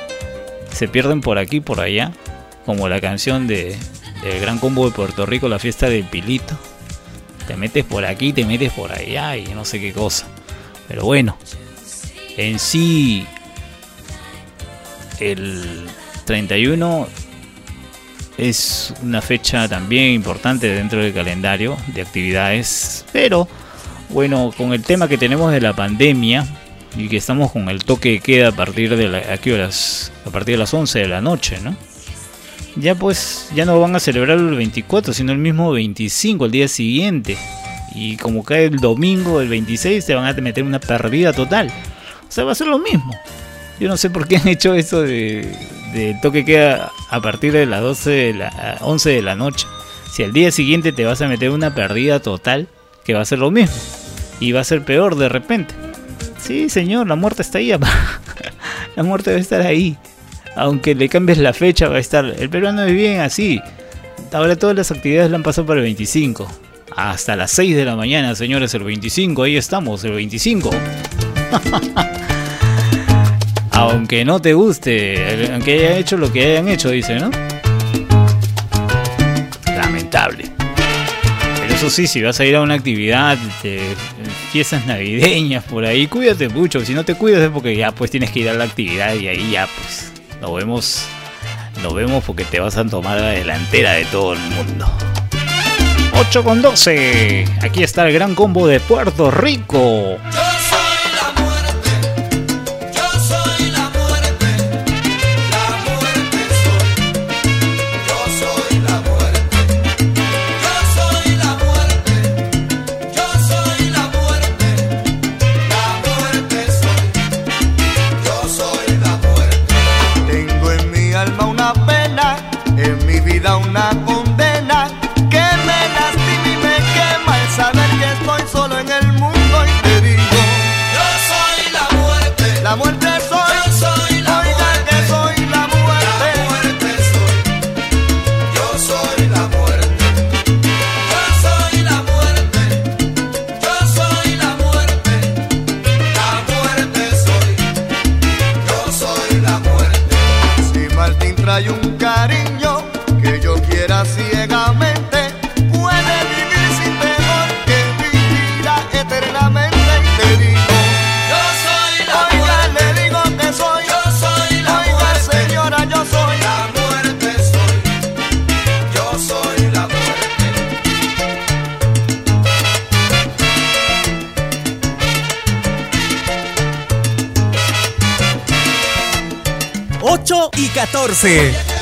Se pierden por aquí, por allá. Como la canción de, del Gran Combo de Puerto Rico, la fiesta del Pilito. Te metes por aquí, te metes por allá y no sé qué cosa. Pero bueno, en sí, el 31 es una fecha también importante dentro del calendario de actividades. Pero bueno, con el tema que tenemos de la pandemia y que estamos con el toque de queda a partir de la, ¿a? A partir de las 11 de la noche, ¿no? Ya pues ya no van a celebrar el 24, sino el mismo 25, el día siguiente. Y como cae el domingo, el 26, te van a meter una pérdida total. O sea, va a ser lo mismo. Yo no sé por qué han hecho eso de, de toque queda a partir de las 12 de la, a 11 de la noche. Si al día siguiente te vas a meter una pérdida total, que va a ser lo mismo. Y va a ser peor de repente. Sí, señor, la muerte está ahí. La muerte a estar ahí aunque le cambies la fecha, va a estar. El peruano es bien así. Ahora todas las actividades la han pasado para el 25. Hasta las 6 de la mañana, señores, el 25. Ahí estamos, el 25. aunque no te guste, aunque haya hecho lo que hayan hecho, dice, ¿no? Lamentable. Pero eso sí, si vas a ir a una actividad fiestas navideñas por ahí, cuídate mucho. Si no te cuidas es porque ya pues tienes que ir a la actividad y ahí ya pues nos vemos, nos vemos porque te vas a tomar la delantera de todo el mundo. 8 con 12. Aquí está el gran combo de Puerto Rico. quedarse.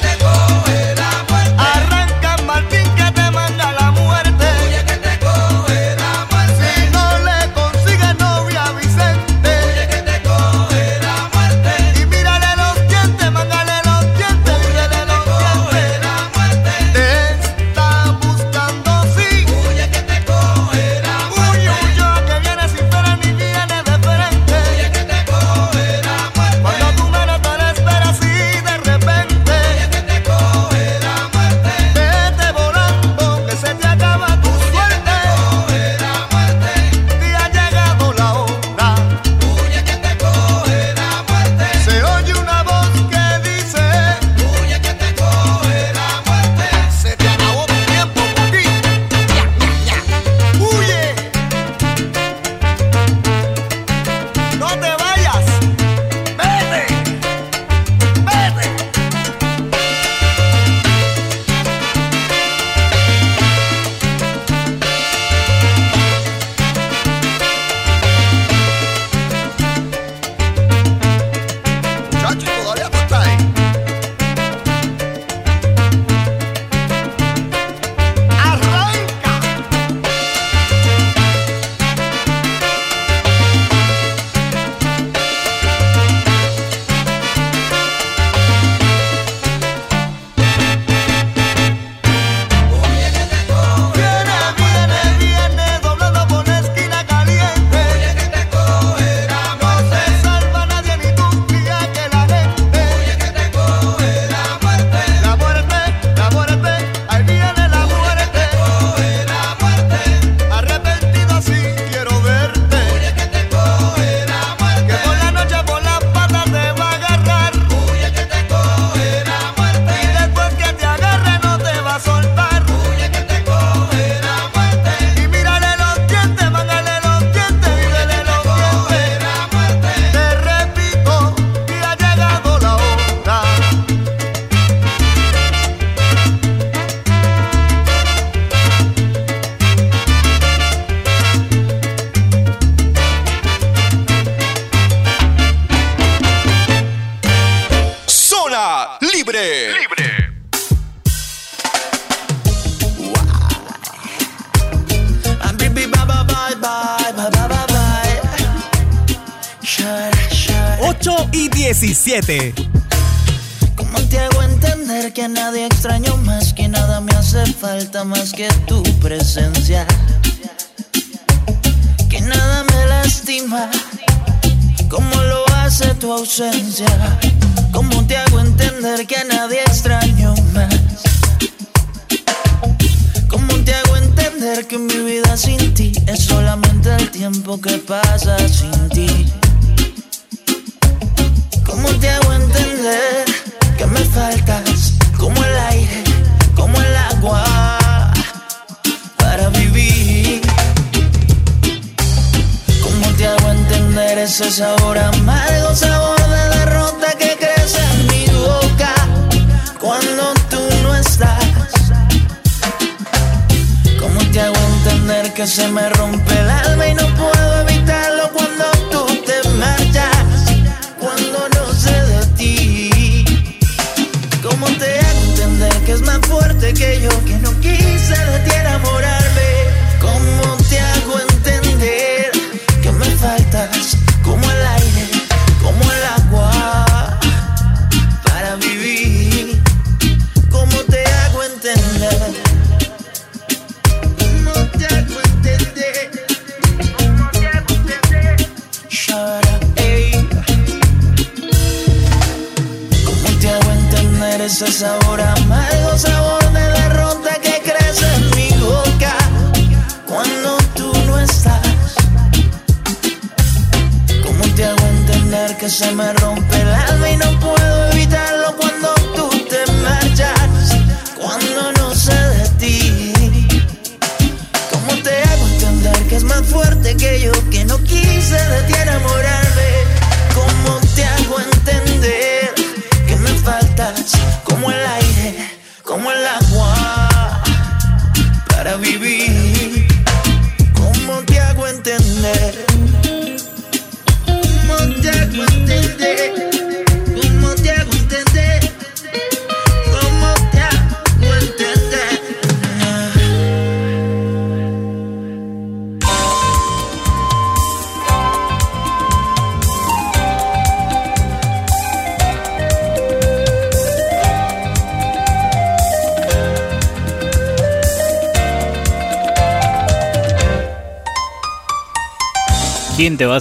7.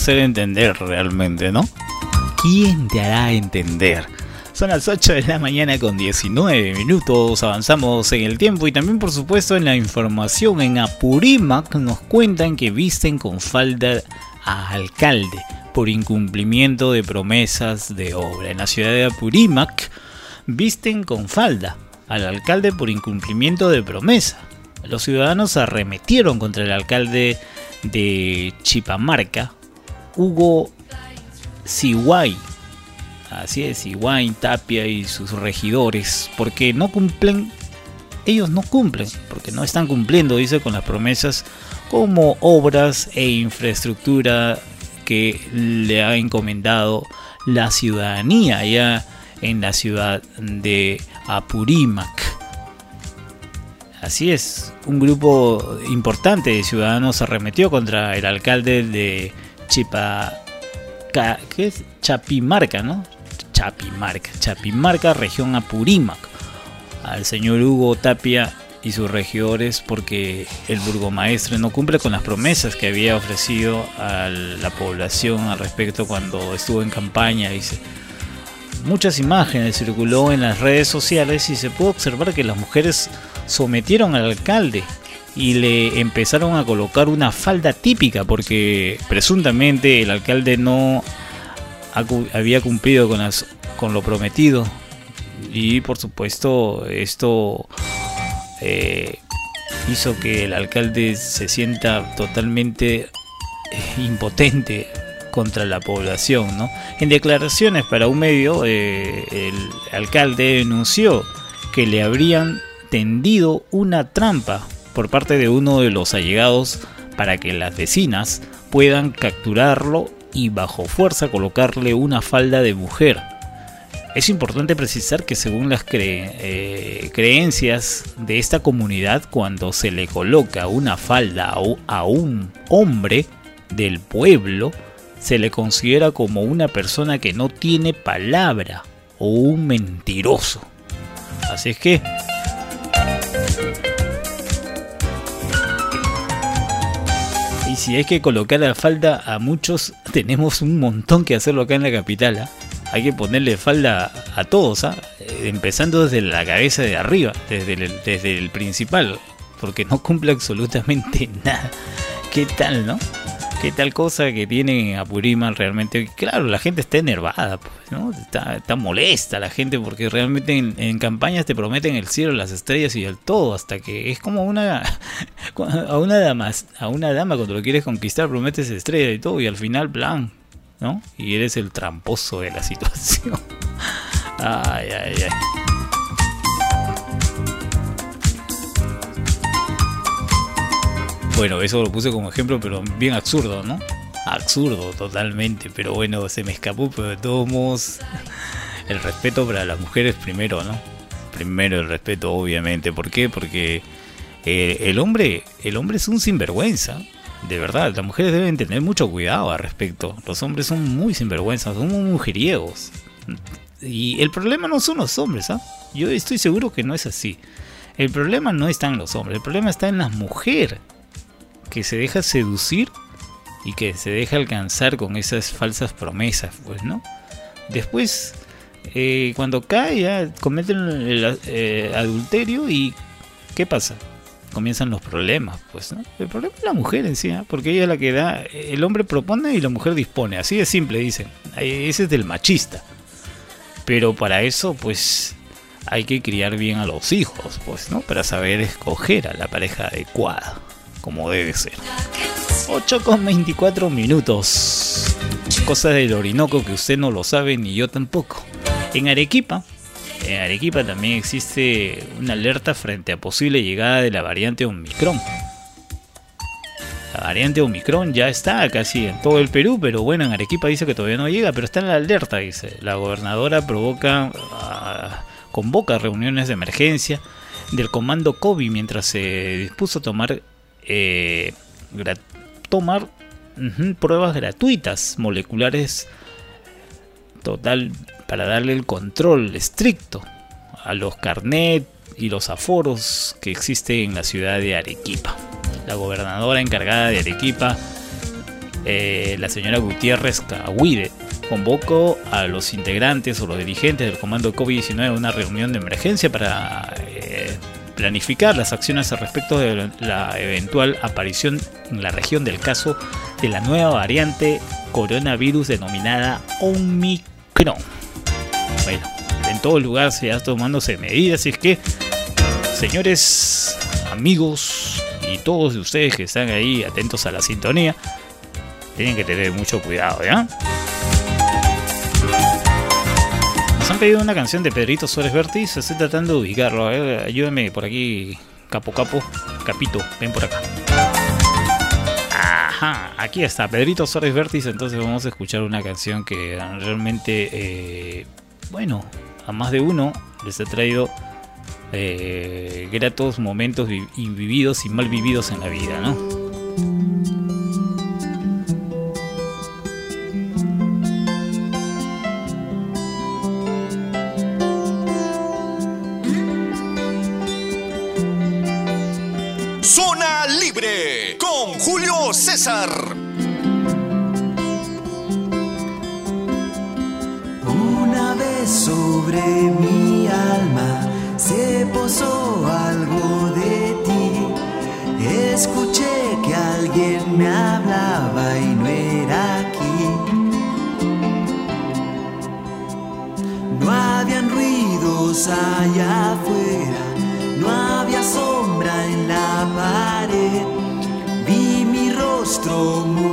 Hacer entender realmente, no? ¿Quién te hará entender? Son las 8 de la mañana con 19 minutos, avanzamos en el tiempo y también por supuesto en la información en Apurímac nos cuentan que visten con falda a alcalde por incumplimiento de promesas de obra. En la ciudad de Apurímac visten con falda al alcalde por incumplimiento de promesa. Los ciudadanos arremetieron contra el alcalde de Chipamarca, Hugo Siway. Así es, Siway, Tapia y sus regidores, porque no cumplen, ellos no cumplen, porque no están cumpliendo, dice, con las promesas como obras e infraestructura que le ha encomendado la ciudadanía allá en la ciudad de Apurímac. Así es, un grupo importante de ciudadanos arremetió contra el alcalde de Chipa, ¿qué es? Chapimarca, ¿no? Chapimarca, Chapimarca, región Apurímac, al señor Hugo Tapia y sus regidores porque el burgomaestre no cumple con las promesas que había ofrecido a la población al respecto cuando estuvo en campaña. Dice, muchas imágenes circuló en las redes sociales y se pudo observar que las mujeres sometieron al alcalde y le empezaron a colocar una falda típica porque presuntamente el alcalde no había cumplido con, lo prometido y por supuesto esto eh, hizo que el alcalde se sienta totalmente eh, impotente contra la población. ¿no? En declaraciones para un medio, eh, el alcalde denunció que le habrían tendido una trampa por parte de uno de los allegados para que las vecinas puedan capturarlo y bajo fuerza colocarle una falda de mujer. Es importante precisar que según las eh, creencias de esta comunidad, cuando se le coloca una falda a un hombre del pueblo, se le considera como una persona que no tiene palabra o un mentiroso. Así es que si hay que colocar la falda a muchos, tenemos un montón que hacerlo acá en la capital. ¿ah? Hay que ponerle falda a todos, ¿ah? Eh, empezando desde la cabeza de arriba, desde el, desde el principal, porque no cumple absolutamente nada. ¿Qué tal, no? Qué tal cosa que tienen a Purimal realmente. Claro, la gente está enervada, pues, ¿no? Está, molesta la gente porque realmente en, campañas te prometen el cielo, las estrellas y el todo, hasta que es como una a una dama, a una dama cuando lo quieres conquistar prometes estrella y todo y al final plan, ¿no? Y eres el tramposo de la situación. Ay, ay, ay. Bueno, eso lo puse como ejemplo, pero bien absurdo, ¿no? Absurdo totalmente, pero bueno, se me escapó, pero de todos modos, el respeto para las mujeres primero, ¿no? Primero el respeto, obviamente. ¿Por qué? Porque eh, el hombre, el hombre es un sinvergüenza. De verdad, las mujeres deben tener mucho cuidado al respecto. Los hombres son muy sinvergüenzas, son muy mujeriegos. Y el problema no son los hombres, ¿ah? Yo estoy seguro que no es así. El problema no está en los hombres, el problema está en las mujeres que se deja seducir y que se deja alcanzar con esas falsas promesas, pues, ¿no? Después, eh, cuando cae, cometen el eh, adulterio y ¿qué pasa? Comienzan los problemas, pues, ¿no? El problema es la mujer en sí, ¿eh? porque ella es la que da, el hombre propone y la mujer dispone, así de simple, dicen. Ese es del machista. Pero para eso, pues, hay que criar bien a los hijos, pues, ¿no? Para saber escoger a la pareja adecuada como debe ser. 8 con 24 minutos. Cosas del Orinoco que usted no lo sabe ni yo tampoco. En Arequipa, en Arequipa también existe una alerta frente a posible llegada de la variante Omicron. La variante Omicron ya está casi en todo el Perú, pero bueno, en Arequipa dice que todavía no llega, pero está en la alerta, dice. La gobernadora provoca, ah, convoca reuniones de emergencia del comando COVID mientras se dispuso a tomar eh, tomar pruebas gratuitas moleculares total para darle el control estricto a los carnet y los aforos que existen en la ciudad de Arequipa. La gobernadora encargada de Arequipa eh, la señora Gutiérrez Cahuide convocó a los integrantes o los dirigentes del comando COVID-19 a una reunión de emergencia para eh, planificar las acciones al respecto de la eventual aparición en la región del caso de la nueva variante coronavirus denominada Omicron. Bueno, en todo lugar se está tomándose medidas, así es que, señores, amigos y todos de ustedes que están ahí atentos a la sintonía, tienen que tener mucho cuidado, ¿ya? Nos han pedido una canción de Pedrito Suárez Vértiz, estoy tratando de ubicarlo, ver, ayúdame por aquí, capo capo, capito, ven por acá. Ajá, aquí está, Pedrito Suárez Vértiz, entonces vamos a escuchar una canción que realmente, eh, bueno, a más de uno les ha traído eh, gratos momentos vi- vividos y mal vividos en la vida, ¿no? Una vez sobre mi alma se posó algo de ti. Escuché que alguien me hablaba y no era aquí. No habían ruidos allá afuera, rostro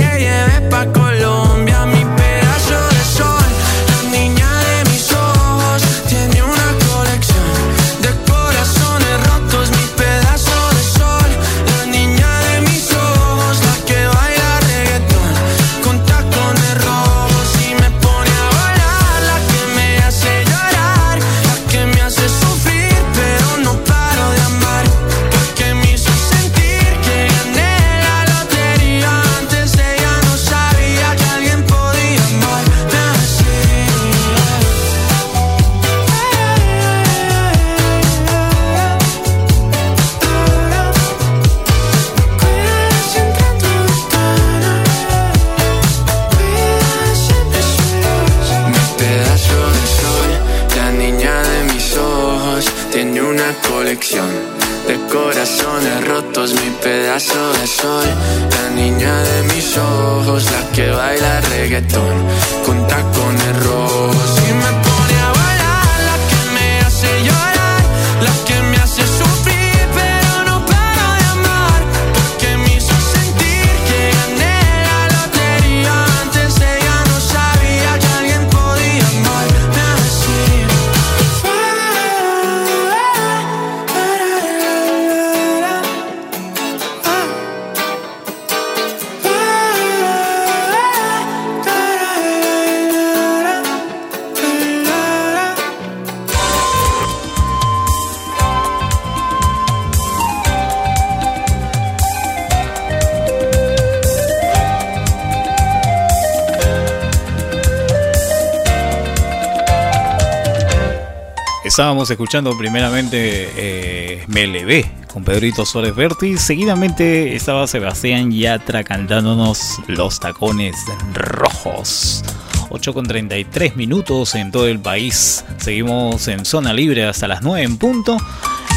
Estábamos escuchando primeramente eh, con Pedrito Suárez Berti. Seguidamente estaba Sebastián Yatra cantándonos Los Tacones Rojos. 8 con 33 minutos en todo el país. Seguimos en zona libre hasta las 9 en punto.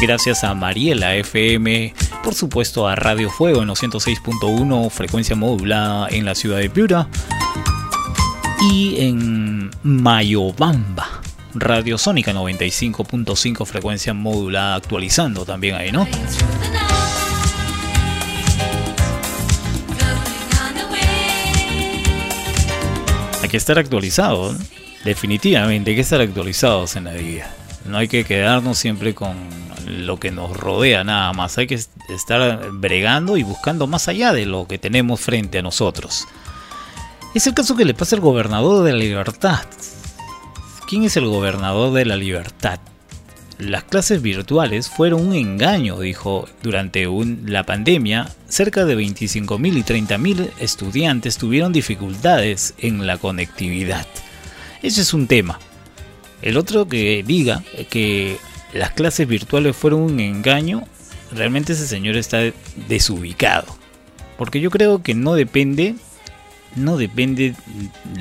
Gracias a Mariela FM, por supuesto a Radio Fuego en los 106.1, frecuencia modulada en la ciudad de Piura. Y en Mayobamba, Radio Sónica 95.5 frecuencia modulada actualizando también ahí, ¿no? Hay que estar actualizado, ¿no? definitivamente hay que estar actualizados en la vida. No hay que quedarnos siempre con lo que nos rodea nada más, hay que estar bregando y buscando más allá de lo que tenemos frente a nosotros. Es el caso que le pasa al gobernador de la libertad. ¿Quién es el gobernador de la libertad? Las clases virtuales fueron un engaño, dijo, durante la pandemia. Cerca de 25.000 y 30.000 estudiantes tuvieron dificultades en la conectividad. Ese es un tema. El otro que diga que las clases virtuales fueron un engaño, realmente ese señor está desubicado. Porque yo creo que no depende, no depende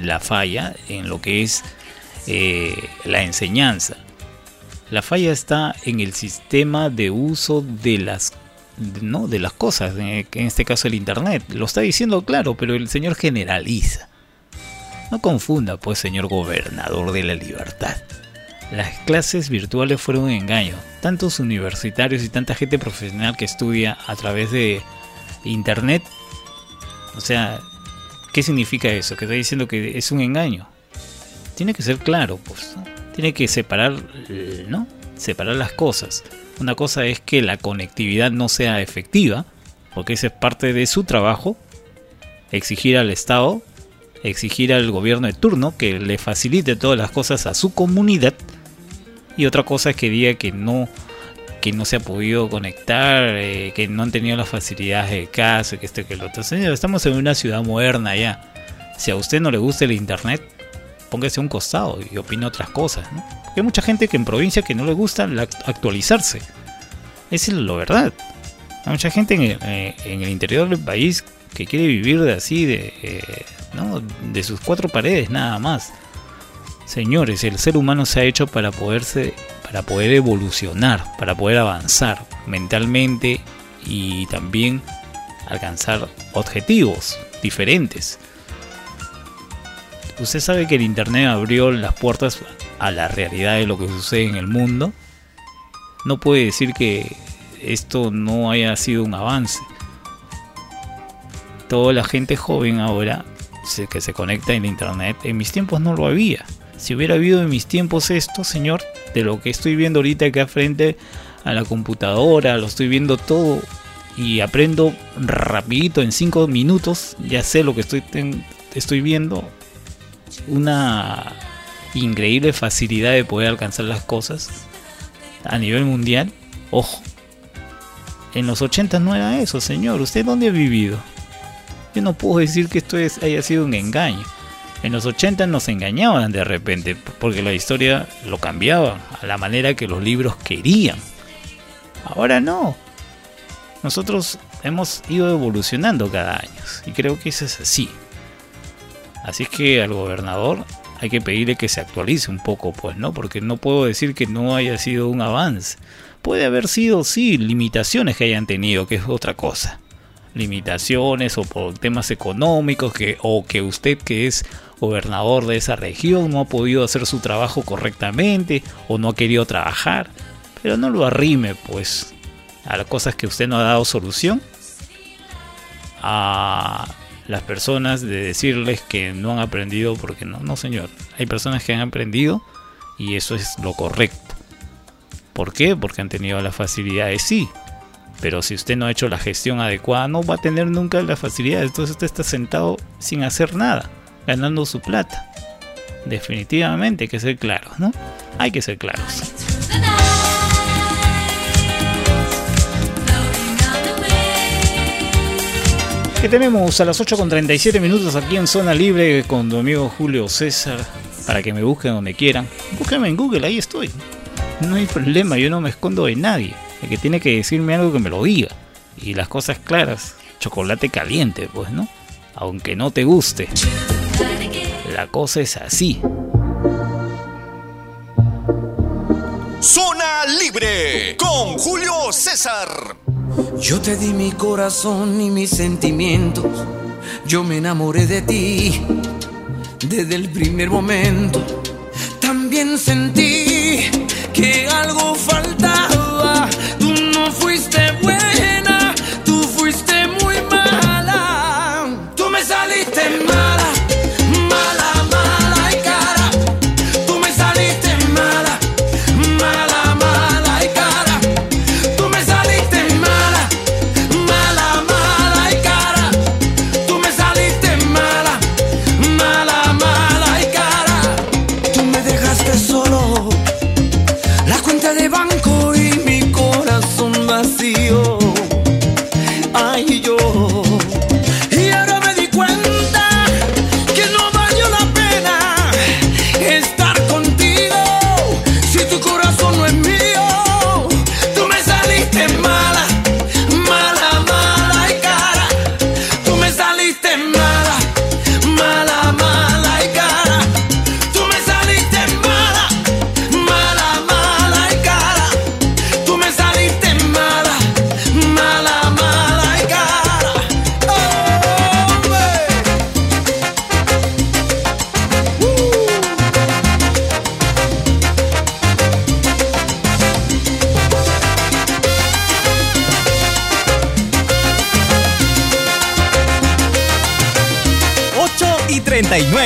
la falla en lo que es eh, la enseñanza. La falla está en el sistema de uso de las no de las cosas, en este caso el internet. Lo está diciendo claro, pero el señor generaliza. No confunda, pues, señor gobernador de la libertad. Las clases virtuales fueron un engaño. Tantos universitarios y tanta gente profesional que estudia a través de internet. O sea, ¿qué significa eso? Que está diciendo que es un engaño. Tiene que ser claro, pues. Tiene que separar, eh, ¿no? Separar las cosas. Una cosa es que la conectividad no sea efectiva, porque esa es parte de su trabajo. Exigir al Estado exigir al gobierno de turno que le facilite todas las cosas a su comunidad y otra cosa es que diga que no que no se ha podido conectar eh, que no han tenido las facilidades de casa que esto que lo otro señor estamos en una ciudad moderna ya si a usted no le gusta el internet póngase a un costado y opine otras cosas. Porque hay mucha gente que en provincia que no le gusta actualizarse esa es la verdad hay mucha gente en el, eh, en el interior del país que quiere vivir de así, de, eh, ¿no? de sus cuatro paredes nada más. Señores, el ser humano se ha hecho para poderse, para poder evolucionar, para poder avanzar mentalmente y también alcanzar objetivos diferentes. Usted sabe que el Internet abrió las puertas a la realidad de lo que sucede en el mundo. No puede decir que esto no haya sido un avance. Toda la gente joven ahora que se conecta en Internet, en mis tiempos no lo había. Si hubiera habido en mis tiempos esto, señor, de lo que estoy viendo ahorita acá frente a la computadora, lo estoy viendo todo y aprendo rapidito en 5 minutos, ya sé lo que estoy, estoy viendo, una increíble facilidad de poder alcanzar las cosas a nivel mundial. Ojo, en los 80 no era eso, señor. ¿Usted dónde ha vivido? Yo no puedo decir que esto es- haya sido un engaño. En los 80 nos engañaban de repente, porque la historia lo cambiaba a la manera que los libros querían. Ahora no. Nosotros hemos ido evolucionando cada año y creo que eso es así. Así que al gobernador hay que pedirle que se actualice un poco, pues, ¿no? Porque no puedo decir que no haya sido un avance. Puede haber sido, sí, limitaciones que hayan tenido, que es otra cosa. Limitaciones o por temas económicos, que, o que usted que es gobernador de esa región no ha podido hacer su trabajo correctamente o no ha querido trabajar. Pero no lo arrime, pues, a las cosas que usted no ha dado solución. A las personas de decirles que no han aprendido porque no, no señor. Hay personas que han aprendido y eso es lo correcto. ¿Por qué? Porque han tenido las facilidades, sí. Pero si usted no ha hecho la gestión adecuada, no va a tener nunca las facilidades. Entonces usted está sentado sin hacer nada, ganando su plata. Definitivamente hay que ser claros, ¿no? Hay que ser claros. Que tenemos a las 8 con 37 minutos aquí en Zona Libre con tu amigo Julio César para que me busquen donde quieran. Búsquenme en Google, ahí estoy. No hay problema, yo no me escondo de nadie. El que tiene que decirme algo que me lo diga. Y las cosas claras, chocolate caliente, pues, ¿no? Aunque no te guste. La cosa es así. Zona Libre con Julio César. Yo te di mi corazón y mis sentimientos. Yo me enamoré de ti desde el primer momento. También sentí que algo faltaba.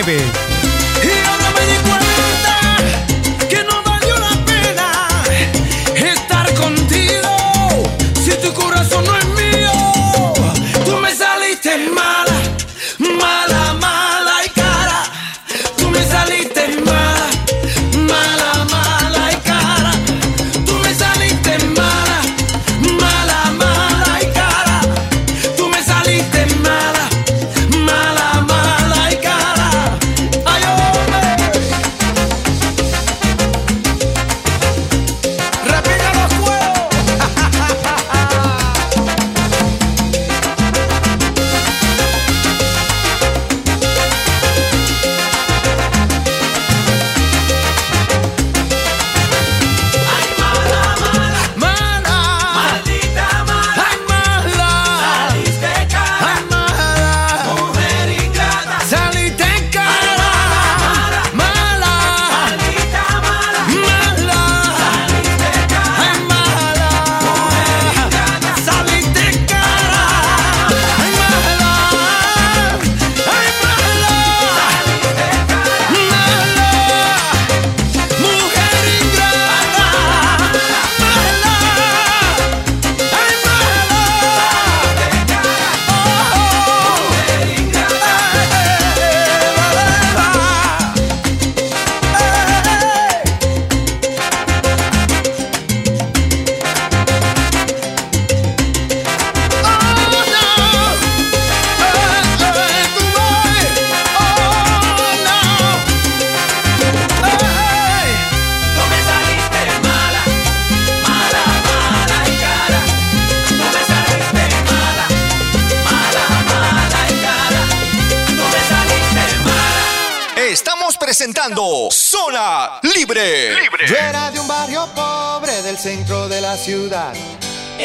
39.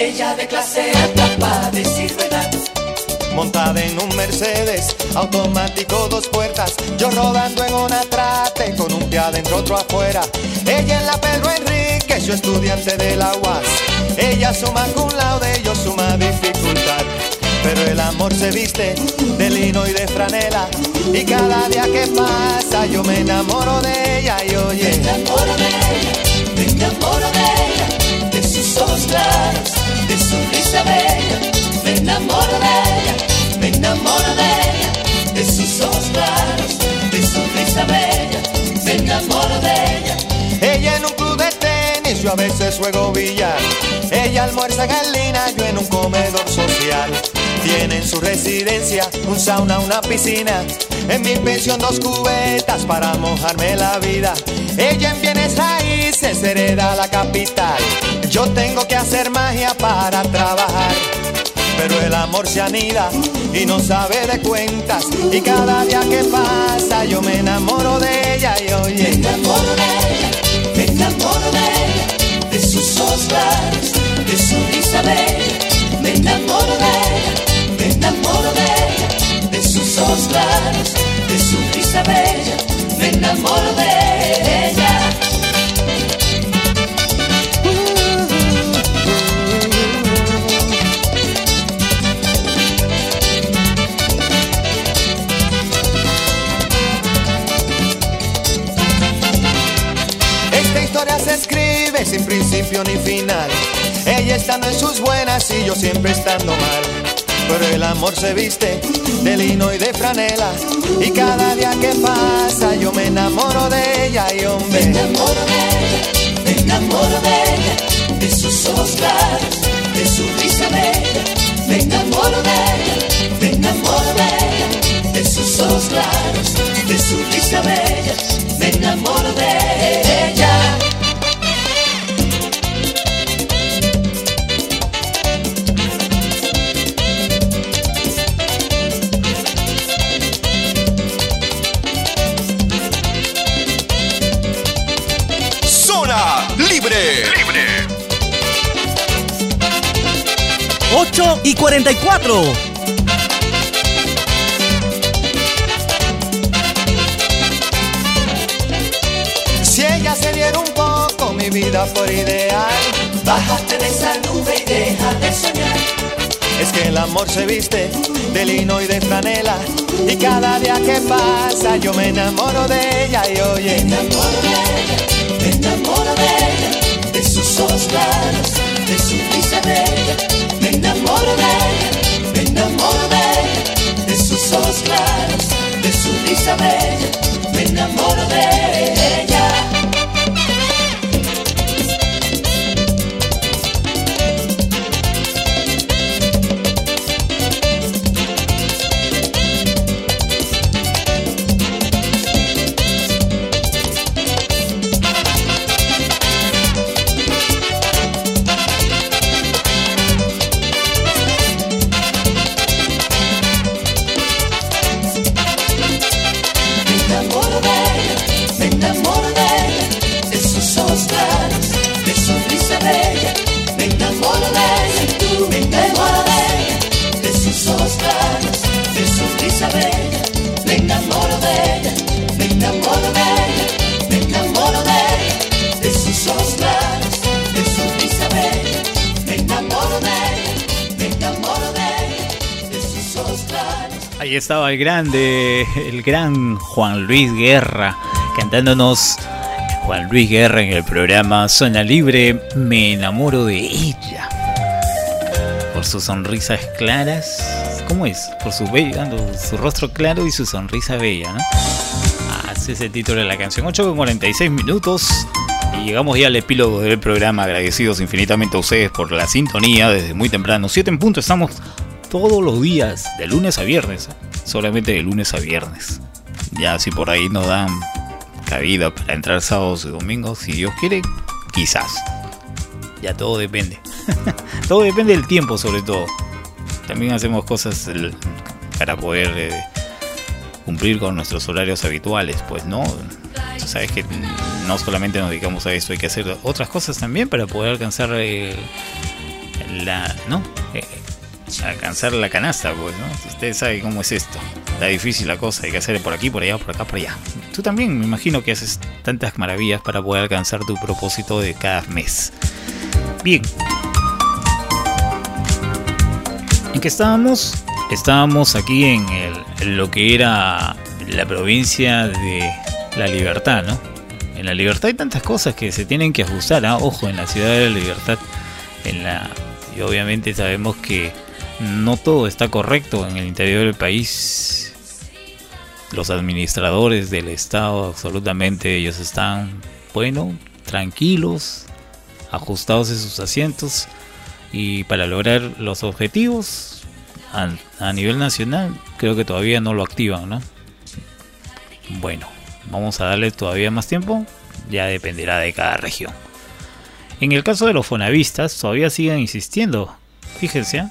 Ella de clase almuerza en lina, yo en un comedor social. Tiene en su residencia un sauna, una piscina. En mi pensión dos cubetas para mojarme la vida. Ella en bienes raíces hereda la capital. Yo tengo que hacer magia para trabajar. Pero el amor se anida y no sabe de cuentas. Y cada día que pasa yo me enamoro de ella y oye. Me enamoro de ella, me enamoro de ella, de sus ojos de su risa bella. Me enamoro de ella, me enamoro de ella, de sus ojos claros, de su risa bella. Me enamoro de ella. Esta historia se escribe sin principio ni final. Ella estando en sus buenas y yo siempre estando mal. Pero el amor se viste de lino y de franela. Y cada día que pasa yo me enamoro de ella y hombre. Me enamoro de ella, me enamoro de ella, de sus ojos claros, de su risa bella. Me enamoro de ella, me enamoro de ella, de sus ojos claros, de su risa bella. Me enamoro de ella. 8 y 44. Si ella se diera un poco mi vida por ideal. Bájate de esa nube y deja de soñar. Es que el amor se viste de lino y de franela. Y cada día que pasa yo me enamoro de ella y oye. Me enamoro de ella, me enamoro de ella, de sus ojos claros, de su risa bella. Me enamoro de ella, me ella, de sus ojos claros, de su risa bella. Me enamoro de ella. Estaba el grande, el gran Juan Luis Guerra, cantándonos Juan Luis Guerra en el programa Zona Libre, Me enamoro de ella. Por sus sonrisas claras, ¿cómo es? Por su, bella, su rostro claro y su sonrisa bella, ¿no? Ah, ese es el título de la canción. 8 con 46 minutos. Y llegamos ya al epílogo del programa. Agradecidos infinitamente a ustedes por la sintonía desde muy temprano. 7 en punto, estamos todos los días, de lunes a viernes. Solamente de lunes a viernes. Ya si por ahí nos dan cabida para entrar sábados y domingos, si Dios quiere, quizás. Ya todo depende. todo depende del tiempo sobre todo. También hacemos cosas para poder eh, cumplir con nuestros horarios habituales, pues no. Sabes que no solamente nos dedicamos a esto, hay que hacer otras cosas también para poder alcanzar eh, la, ¿no? Eh, alcanzar la canasta, pues, ¿no? Ustedes saben cómo es esto. Está difícil la cosa, hay que hacer por aquí, por allá, por acá, por allá. Tú también me imagino que haces tantas maravillas para poder alcanzar tu propósito de cada mes. Bien. ¿En qué estábamos? Estábamos aquí en, lo que era la provincia de La Libertad, ¿no? En La Libertad hay tantas cosas que se tienen que ajustar, ¿ah? Ojo, en la ciudad de La Libertad, en la... Y obviamente sabemos que no todo está correcto en el interior del país. Los administradores del Estado, absolutamente, ellos están, bueno, tranquilos, ajustados en sus asientos y para lograr los objetivos a, nivel nacional creo que todavía no lo activan, ¿no? Bueno, vamos a darle todavía más tiempo, ya dependerá de cada región. En el caso de los fonavistas todavía siguen insistiendo, fíjense, ¿eh?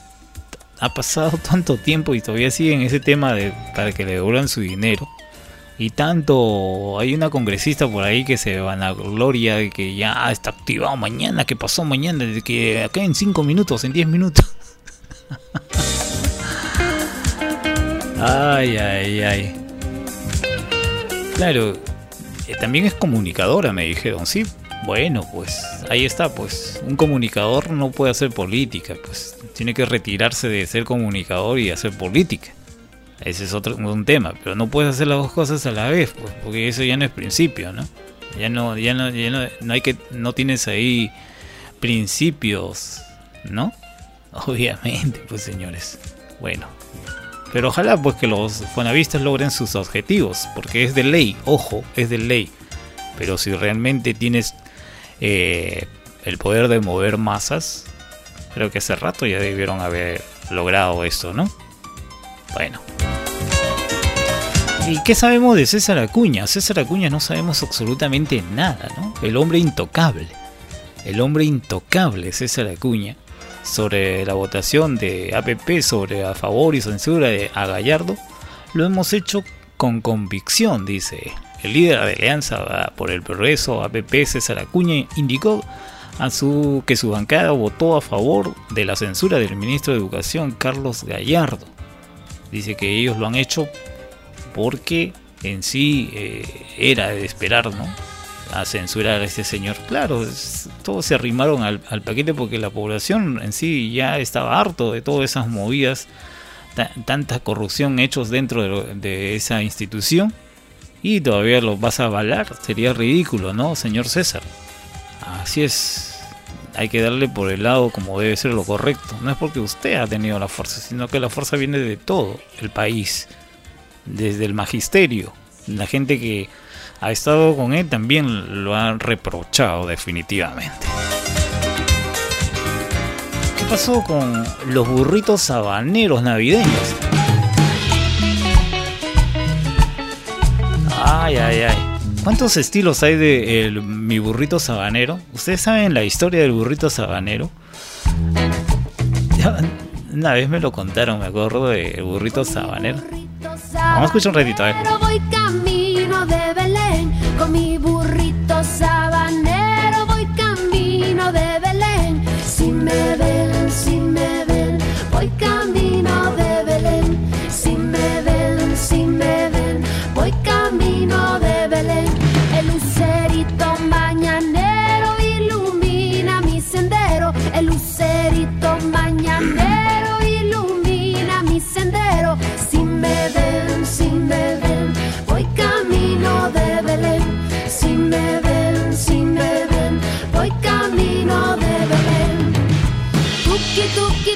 Ha pasado tanto tiempo y todavía siguen ese tema de para que le devuelvan su dinero. Y tanto, hay una congresista por ahí que se van a gloria de que ya está activado mañana, que pasó mañana, de que acá en 5 minutos, en 10 minutos. ay, ay, ay. Claro, eh, también es comunicadora, me dijeron, sí. Bueno, pues ahí está, pues un comunicador no puede hacer política, pues tiene que retirarse de ser comunicador y hacer política. Ese es otro un tema, pero no puedes hacer las dos cosas a la vez, pues, porque eso ya no es principio, ¿no? Ya no, ya no, ya no, no hay que, no tienes ahí principios, ¿no? Obviamente, pues señores. Bueno, pero ojalá pues que los fonavistas logren sus objetivos, porque es de ley, ojo, es de ley. Pero si realmente tienes eh, el poder de mover masas, creo que hace rato ya debieron haber logrado esto, ¿no? Bueno. ¿Y qué sabemos de César Acuña? César Acuña no sabemos absolutamente nada, ¿no? El hombre intocable. El hombre intocable, César Acuña, sobre la votación de APP sobre a favor y censura de a Gallardo, lo hemos hecho con convicción, dice. El líder de Alianza por el Progreso, APP, César Acuña, indicó a su, que su bancada votó a favor de la censura del ministro de Educación, Carlos Gallardo. Dice que ellos lo han hecho porque en sí eh, era de esperar, ¿no? A censurar a este señor. Claro, todos se arrimaron al, paquete porque la población en sí ya estaba harto de todas esas movidas, tanta corrupción hechos dentro de, de esa institución. Y todavía lo vas a avalar, sería ridículo, ¿no, señor César? Así es, hay que darle por el lado como debe ser lo correcto. No es porque usted ha tenido la fuerza, sino que la fuerza viene de todo el país desde el magisterio. La gente que ha estado con él también lo han reprochado definitivamente. ¿Qué pasó con los burritos habaneros navideños? Ay, ay, ay. ¿Cuántos estilos hay de el, mi burrito sabanero? ¿Ustedes saben la historia del burrito sabanero? Una vez me lo contaron, me acuerdo del burrito sabanero. Vamos a escuchar un ratito, ver. Voy camino de Belén con mi burrito sabanero. Voy camino de Belén. Si me ven, si me ven, voy camino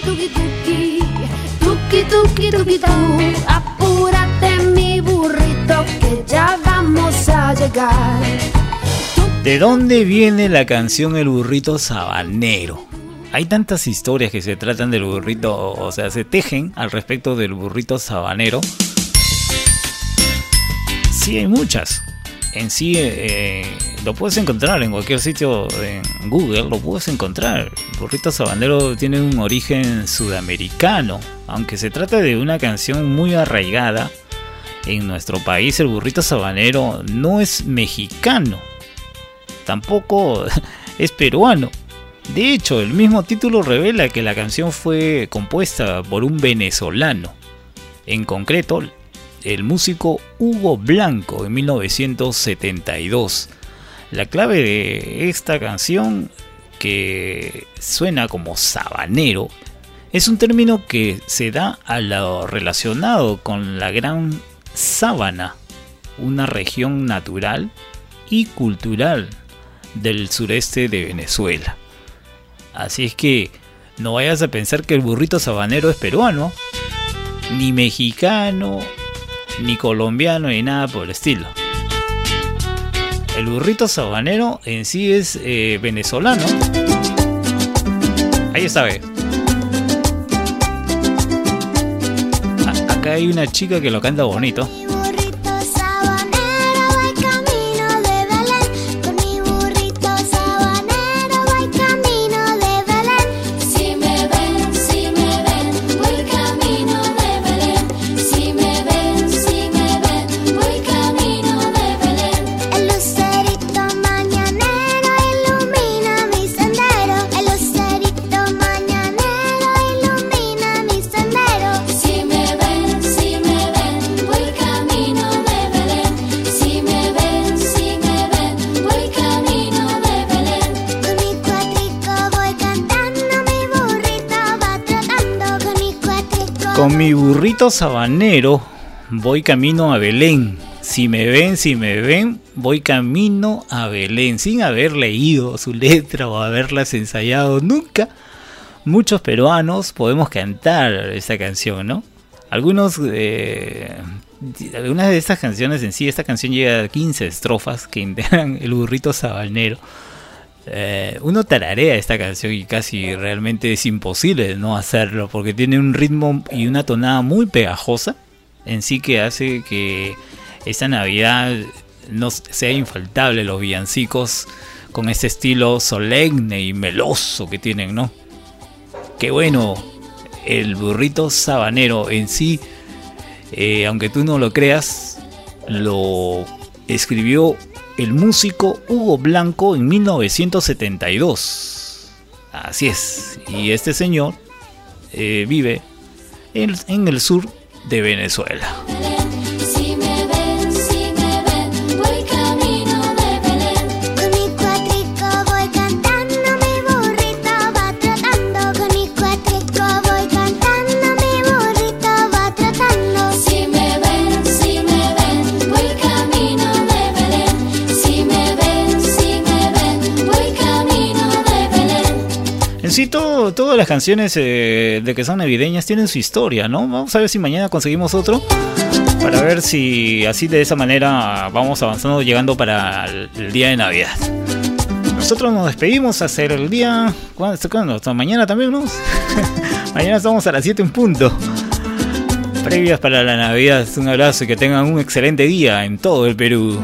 tuki, tuki, tuki, tuki, tuki, tuki, tu. Apúrate mi burrito que ya vamos a llegar. ¿De dónde viene la canción El burrito sabanero? Hay tantas historias que se tratan del burrito, o sea, se tejen al respecto del burrito sabanero. Sí, hay muchas. En sí, eh, lo puedes encontrar en cualquier sitio en Google, lo puedes encontrar. Burrito sabanero tiene un origen sudamericano, aunque se trata de una canción muy arraigada en nuestro país el burrito sabanero no es mexicano, tampoco es peruano. De hecho, el mismo título revela que la canción fue compuesta por un venezolano, en concreto el músico Hugo Blanco en 1972. La clave de esta canción, que suena como sabanero, es un término que se da a lo relacionado con la gran sábana, una región natural y cultural del sureste de Venezuela. Así es que no vayas a pensar que el burrito sabanero es peruano, ni mexicano, ni colombiano, ni nada por el estilo. El burrito sabanero en sí es eh, venezolano. Ahí está, ve. A- Acá hay una chica que lo canta bonito. Mi burrito sabanero voy camino a Belén. Si me ven, si me ven, voy camino a Belén. Sin haber leído su letra o haberlas ensayado nunca, muchos peruanos podemos cantar esta canción, ¿no? Algunos, eh, algunas de estas canciones en sí, esta canción llega a 15 estrofas que integran el burrito sabanero. Eh, uno tararea esta canción y casi realmente es imposible no hacerlo porque tiene un ritmo y una tonada muy pegajosa en sí que hace que esta Navidad no sea infaltable los villancicos con este estilo solemne y meloso que tienen, ¿no? Qué bueno, el burrito sabanero en sí, eh, aunque tú no lo creas, lo escribió el músico Hugo Blanco en 1972. Así es, y este señor eh, vive en, en el sur de Venezuela. Todas las canciones eh, de que son navideñas tienen su historia, ¿no? Vamos a ver si mañana conseguimos otro. Para ver si así de esa manera vamos avanzando, llegando para el, día de Navidad. Nosotros nos despedimos hasta el día. ¿Cuándo? ¿Cuándo? ¿Hasta mañana también, no? mañana estamos a las 7 en punto. Previas para la Navidad. Un abrazo y que tengan un excelente día en todo el Perú.